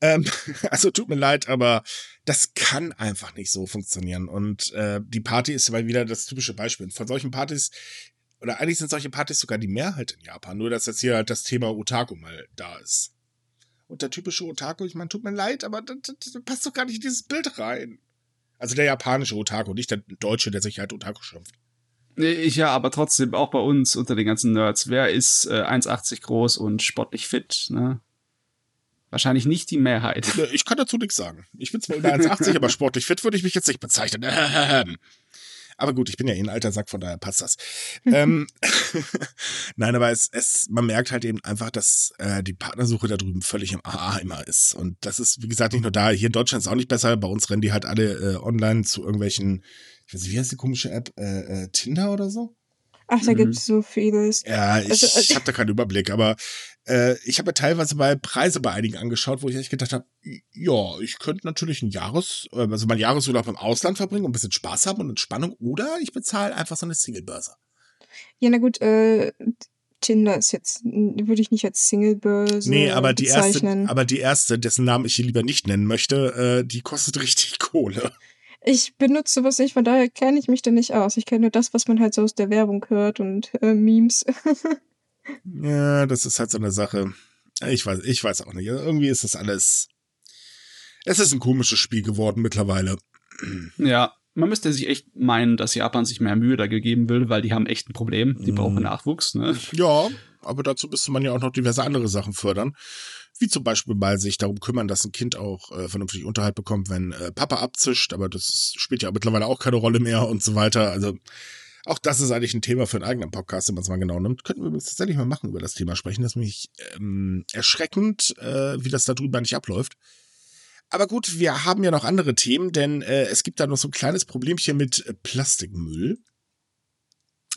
Ähm, <laughs> also tut mir leid, aber das kann einfach nicht so funktionieren. Und äh, die Party ist aber wieder das typische Beispiel. Von solchen Partys, oder eigentlich sind solche Partys sogar die Mehrheit in Japan, nur dass jetzt hier halt das Thema Otaku mal da ist. Und der typische Otaku, ich meine, tut mir leid, aber das, das, passt doch gar nicht in dieses Bild rein. Also der japanische Otaku, nicht der deutsche, der sich halt Otaku schimpft. Ich ja, aber trotzdem auch bei uns unter den ganzen Nerds. Wer ist äh, 1,80 groß und sportlich fit? Ne? Wahrscheinlich nicht die Mehrheit. Ich kann dazu nichts sagen. Ich bin zwar <laughs> über 1,80, aber sportlich fit würde ich mich jetzt nicht bezeichnen. <laughs> Aber gut, ich bin ja eh ein alter Sack, von daher passt das. ähm, <laughs> Nein, aber es, es, man merkt halt eben einfach, dass äh, die Partnersuche da drüben völlig im AA immer ist. Und das ist, wie gesagt, nicht nur da. Hier in Deutschland ist es auch nicht besser. Bei uns rennen die halt alle äh, online zu irgendwelchen, ich weiß nicht, wie heißt die komische App? Äh, äh, Tinder oder so? Ach, da mhm. gibt es so vieles. Ja, ich, also, also, ich habe da keinen Überblick, aber äh, ich habe mir teilweise mal Preise bei einigen angeschaut, wo ich echt gedacht habe, ja, ich könnte natürlich ein Jahres, äh, also mein Jahresurlaub im Ausland verbringen und ein bisschen Spaß haben und Entspannung oder ich bezahle einfach so eine Single-Börse. Ja, na gut, äh, Tinder ist jetzt, würde ich nicht als Single-Börse Nee, aber die bezeichnen. erste, aber die erste, dessen Namen ich hier lieber nicht nennen möchte, äh, die kostet <laughs> richtig Kohle. Ich benutze sowas nicht, von daher kenne ich mich da nicht aus. Ich kenne nur das, was man halt so aus der Werbung hört und äh, Memes. <laughs> ja, das ist halt so eine Sache. Ich weiß, ich weiß auch nicht. Irgendwie ist das alles. Es ist ein komisches Spiel geworden mittlerweile. Ja, man müsste sich echt meinen, dass Japan sich mehr Mühe da gegeben will, weil die haben echt ein Problem. Die mm. brauchen Nachwuchs, ne? Ja, aber dazu müsste man ja auch noch diverse andere Sachen fördern wie zum Beispiel mal sich darum kümmern, dass ein Kind auch äh, vernünftig Unterhalt bekommt, wenn äh, Papa abzischt, aber das ist, spielt ja mittlerweile auch keine Rolle mehr und so weiter. Also auch das ist eigentlich ein Thema für einen eigenen Podcast, wenn man es mal genau nimmt. Könnten wir tatsächlich mal machen, über das Thema sprechen. Das ist nämlich ähm, erschreckend, äh, wie das da drüber nicht abläuft. Aber gut, wir haben ja noch andere Themen, denn äh, es gibt da noch so ein kleines Problemchen mit Plastikmüll.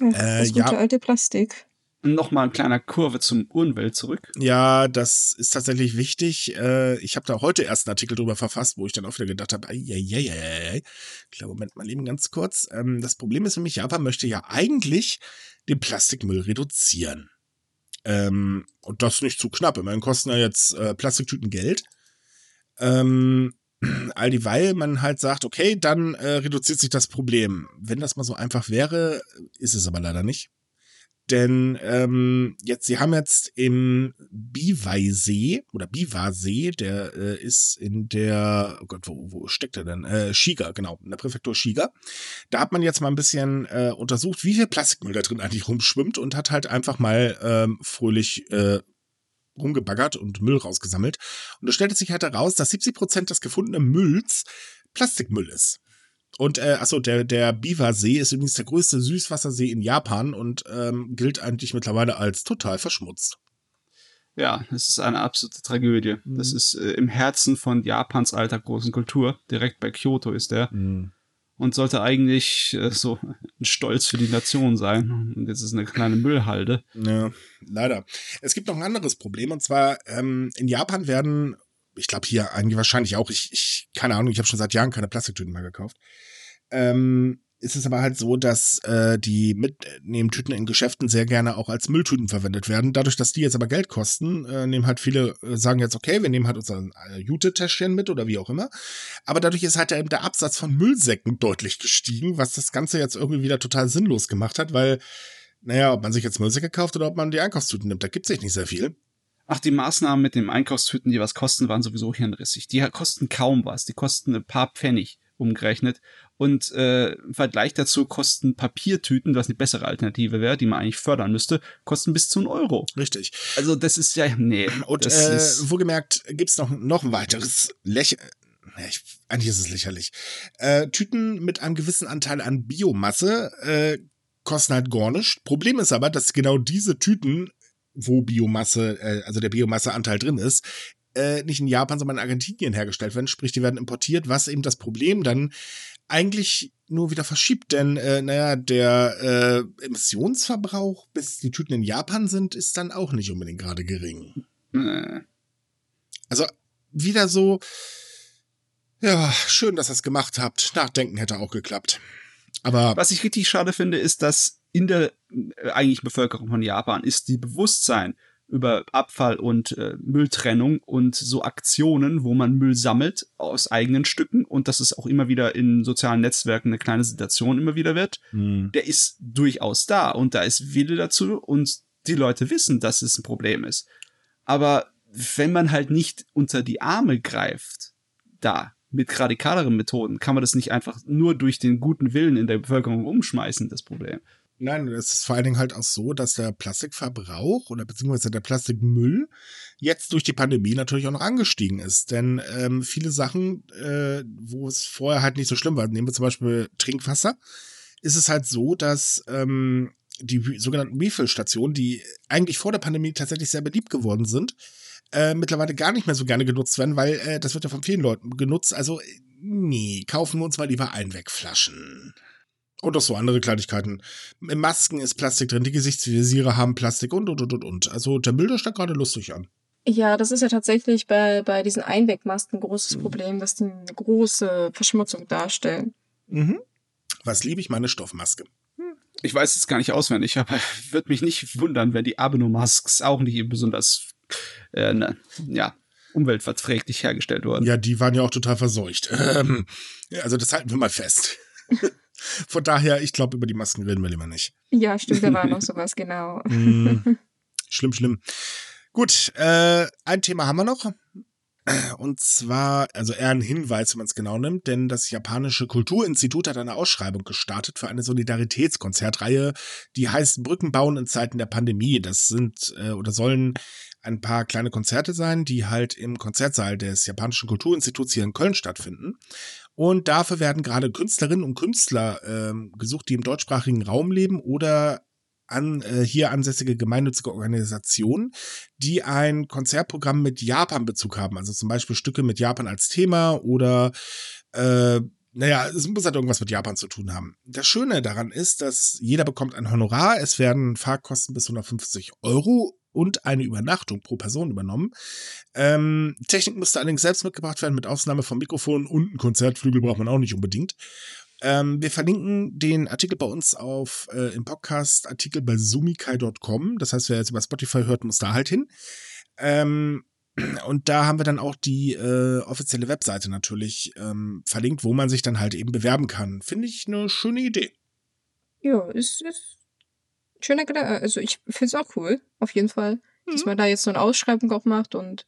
Ach, das äh, gute ja, alte Plastik nochmal ein kleiner Kurve zum Umwelt zurück. Ja, das ist tatsächlich wichtig. Äh, ich habe da heute erst einen Artikel drüber verfasst, wo ich dann auch wieder gedacht habe, klar, Moment mal eben ganz kurz. Ähm, das Problem ist nämlich, Japan möchte ja eigentlich den Plastikmüll reduzieren. Ähm, und das nicht zu knapp. Immerhin kosten ja jetzt äh, Plastiktüten Geld. Ähm, <clears throat> all dieweil man halt sagt, okay, dann äh, reduziert sich das Problem. Wenn das mal so einfach wäre, ist es aber leider nicht. Denn ähm, jetzt, sie haben jetzt im Biwai-See oder Biwa-See, der äh, ist in der, oh Gott, wo, wo steckt er denn? Äh, Shiga, genau, in der Präfektur Shiga. Da hat man jetzt mal ein bisschen äh, untersucht, wie viel Plastikmüll da drin eigentlich rumschwimmt und hat halt einfach mal ähm, fröhlich äh, rumgebaggert und Müll rausgesammelt. Und es stellte sich halt heraus, dass 70 Prozent des gefundenen Mülls Plastikmüll ist. Und äh, achso, der, der Biwa-See ist übrigens der größte Süßwassersee in Japan und ähm, gilt eigentlich mittlerweile als total verschmutzt. Ja, es ist eine absolute Tragödie. Mhm. Das ist äh, im Herzen von Japans alter großen Kultur. Direkt bei Kyoto ist der. Mhm. Und sollte eigentlich äh, so ein Stolz für die Nation sein. Und jetzt ist eine kleine Müllhalde. Ja, leider. Es gibt noch ein anderes Problem. Und zwar, ähm, in Japan werden ich glaube hier eigentlich wahrscheinlich auch, ich, ich keine Ahnung, ich habe schon seit Jahren keine Plastiktüten mehr gekauft. Ähm, ist es aber halt so, dass äh, die Mitnehmtüten in Geschäften sehr gerne auch als Mülltüten verwendet werden. Dadurch, dass die jetzt aber Geld kosten, äh, nehmen halt viele, äh, sagen jetzt, okay, wir nehmen halt unser äh, Jute-Täschchen mit oder wie auch immer. Aber dadurch ist halt der, der Absatz von Müllsäcken deutlich gestiegen, was das Ganze jetzt irgendwie wieder total sinnlos gemacht hat, weil, naja, ob man sich jetzt Müllsäcke kauft oder ob man die Einkaufstüten nimmt, da gibt es sich nicht sehr viel. Ach, die Maßnahmen mit den Einkaufstüten, die was kosten, waren sowieso hirnrissig. Die kosten kaum was. Die kosten ein paar Pfennig umgerechnet. Und äh, im Vergleich dazu kosten Papiertüten, was eine bessere Alternative wäre, die man eigentlich fördern müsste, kosten bis zu einen Euro. Richtig. Also das ist ja, nee. Und äh, wohlgemerkt gibt's noch, noch ein weiteres Lächeln. Ich, eigentlich ist es lächerlich. Äh, Tüten mit einem gewissen Anteil an Biomasse äh, kosten halt gar nichts. Problem ist aber, dass genau diese Tüten wo Biomasse, äh, also der Biomasseanteil drin ist, äh, nicht in Japan, sondern in Argentinien hergestellt werden. Sprich, die werden importiert, was eben das Problem dann eigentlich nur wieder verschiebt. Denn, äh, naja, der äh, Emissionsverbrauch, bis die Tüten in Japan sind, ist dann auch nicht unbedingt gerade gering. Mhm. Also wieder so, ja, schön, dass ihr es gemacht habt. Nachdenken hätte auch geklappt. Aber was ich richtig schade finde, ist, dass in der äh, eigentlichen Bevölkerung von Japan ist die Bewusstsein über Abfall und äh, Mülltrennung und so Aktionen, wo man Müll sammelt aus eigenen Stücken und dass es auch immer wieder in sozialen Netzwerken eine kleine Situation immer wieder wird, mhm. der ist durchaus da und da ist Wille dazu und die Leute wissen, dass es ein Problem ist. Aber wenn man halt nicht unter die Arme greift, da mit radikaleren Methoden, kann man das nicht einfach nur durch den guten Willen in der Bevölkerung umschmeißen, das Problem. Nein, es ist vor allen Dingen halt auch so, dass der Plastikverbrauch oder beziehungsweise der Plastikmüll jetzt durch die Pandemie natürlich auch noch angestiegen ist. Denn ähm, viele Sachen, äh, wo es vorher halt nicht so schlimm war, nehmen wir zum Beispiel Trinkwasser, ist es halt so, dass ähm, die sogenannten Refill-Stationen, die eigentlich vor der Pandemie tatsächlich sehr beliebt geworden sind, äh, mittlerweile gar nicht mehr so gerne genutzt werden, weil äh, das wird ja von vielen Leuten genutzt. Also, nee, kaufen wir uns mal lieber Einwegflaschen. Und auch so andere Kleinigkeiten. Im Masken ist Plastik drin, die Gesichtsvisiere haben Plastik und, und, und, und, und. Also der Bilder steigt gerade lustig an. Ja, das ist ja tatsächlich bei, bei diesen Einwegmasken ein großes mhm. Problem, dass die eine große Verschmutzung darstellen. Mhm. Was liebe ich? Meine Stoffmaske. Hm. Ich weiß es gar nicht auswendig, aber <laughs> würde mich nicht wundern, wenn die Abenomasks auch nicht besonders äh, ne, ja, umweltverträglich hergestellt wurden. Ja, die waren ja auch total verseucht. Ähm, also das halten wir mal fest. <laughs> Von daher, ich glaube, über die Masken reden wir lieber nicht. Ja, stimmt, da war noch <laughs> sowas, genau. Mm, <laughs> schlimm, schlimm. Gut, äh, ein Thema haben wir noch. Und zwar, also eher ein Hinweis, wenn man es genau nimmt, denn das japanische Kulturinstitut hat eine Ausschreibung gestartet für eine Solidaritätskonzertreihe, die heißt Brücken bauen in Zeiten der Pandemie. Das sind äh, oder sollen ein paar kleine Konzerte sein, die halt im Konzertsaal des japanischen Kulturinstituts hier in Köln stattfinden. Und dafür werden gerade Künstlerinnen und Künstler ähm, gesucht, die im deutschsprachigen Raum leben oder an äh, hier ansässige gemeinnützige Organisationen, die ein Konzertprogramm mit Japan-Bezug haben. Also zum Beispiel Stücke mit Japan als Thema oder äh, naja, es muss halt irgendwas mit Japan zu tun haben. Das Schöne daran ist, dass jeder bekommt ein Honorar. Es werden Fahrkosten bis 150 Euro und eine Übernachtung pro Person übernommen. Ähm, Technik müsste allerdings selbst mitgebracht werden, mit Ausnahme vom Mikrofon und ein Konzertflügel braucht man auch nicht unbedingt. Ähm, wir verlinken den Artikel bei uns auf äh, im Podcast Artikel bei sumikai.com. Das heißt, wer jetzt über Spotify hört, muss da halt hin. Ähm, und da haben wir dann auch die äh, offizielle Webseite natürlich ähm, verlinkt, wo man sich dann halt eben bewerben kann. Finde ich eine schöne Idee. Ja, ist, ist schöner Gedanke. Also ich finde es auch cool, auf jeden Fall. Mhm. Dass man da jetzt so eine Ausschreibung auch macht und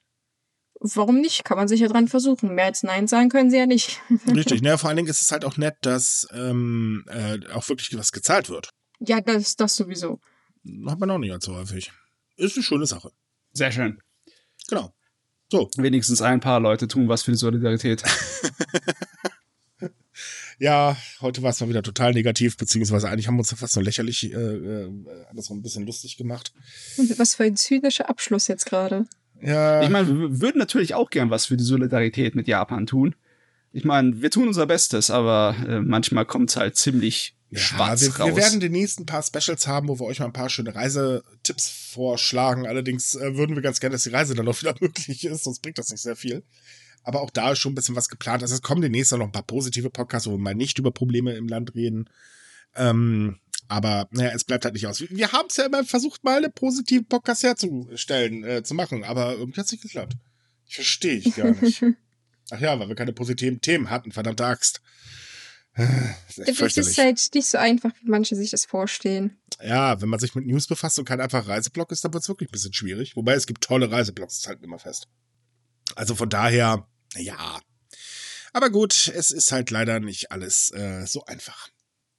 warum nicht? Kann man sich ja dran versuchen. Mehr als Nein sagen können sie ja nicht. <laughs> Richtig, naja, vor allen Dingen ist es halt auch nett, dass ähm, äh, auch wirklich was gezahlt wird. Ja, das, das sowieso. Hat man auch nicht allzu häufig. Ist eine schöne Sache. Sehr schön. Genau. So. Wenigstens ein paar Leute tun was für die Solidarität. <laughs> ja, heute war es mal wieder total negativ, beziehungsweise eigentlich haben wir uns fast so lächerlich äh, äh, alles so ein bisschen lustig gemacht. Und was für ein zynischer Abschluss jetzt gerade. Ja. Ich meine, wir würden natürlich auch gern was für die Solidarität mit Japan tun. Ich meine, wir tun unser Bestes, aber äh, manchmal kommt es halt ziemlich ja, schwarz wir, raus. Wir werden demnächst ein paar Specials haben, wo wir euch mal ein paar schöne Reisetipps vorschlagen. Allerdings äh, würden wir ganz gerne, dass die Reise dann auch wieder <laughs> möglich ist, sonst bringt das nicht sehr viel. Aber auch da ist schon ein bisschen was geplant. Also es kommen demnächst noch ein paar positive Podcasts, wo wir mal nicht über Probleme im Land reden. Ähm, aber naja, es bleibt halt nicht aus. Wir haben es ja immer versucht, mal eine positive Podcast herzustellen, äh, zu machen, aber irgendwie hat es nicht geklappt. Ich verstehe ich gar nicht. <laughs> Ach ja, weil wir keine positiven Themen hatten, verdammte Axt. Das ist, das ist halt nicht so einfach, wie manche sich das vorstellen. Ja, wenn man sich mit News befasst und kein einfacher Reiseblock ist, dann wird es wirklich ein bisschen schwierig. Wobei es gibt tolle Reiseblocks, das halten immer fest. Also von daher, ja. Aber gut, es ist halt leider nicht alles äh, so einfach.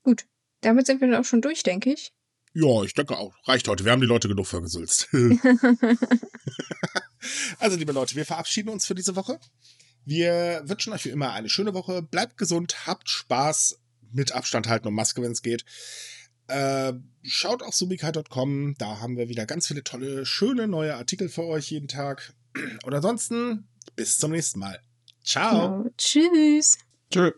Gut, damit sind wir dann auch schon durch, denke ich. Ja, ich denke auch. Reicht heute. Wir haben die Leute genug vergesülzt. <laughs> also, liebe Leute, wir verabschieden uns für diese Woche. Wir wünschen euch wie immer eine schöne Woche. Bleibt gesund, habt Spaß, mit Abstand halten und Maske, wenn es geht. Äh, schaut auf sumikai.com, da haben wir wieder ganz viele tolle, schöne neue Artikel für euch jeden Tag. Und ansonsten bis zum nächsten Mal. Ciao. Ja, tschüss. Tschüss.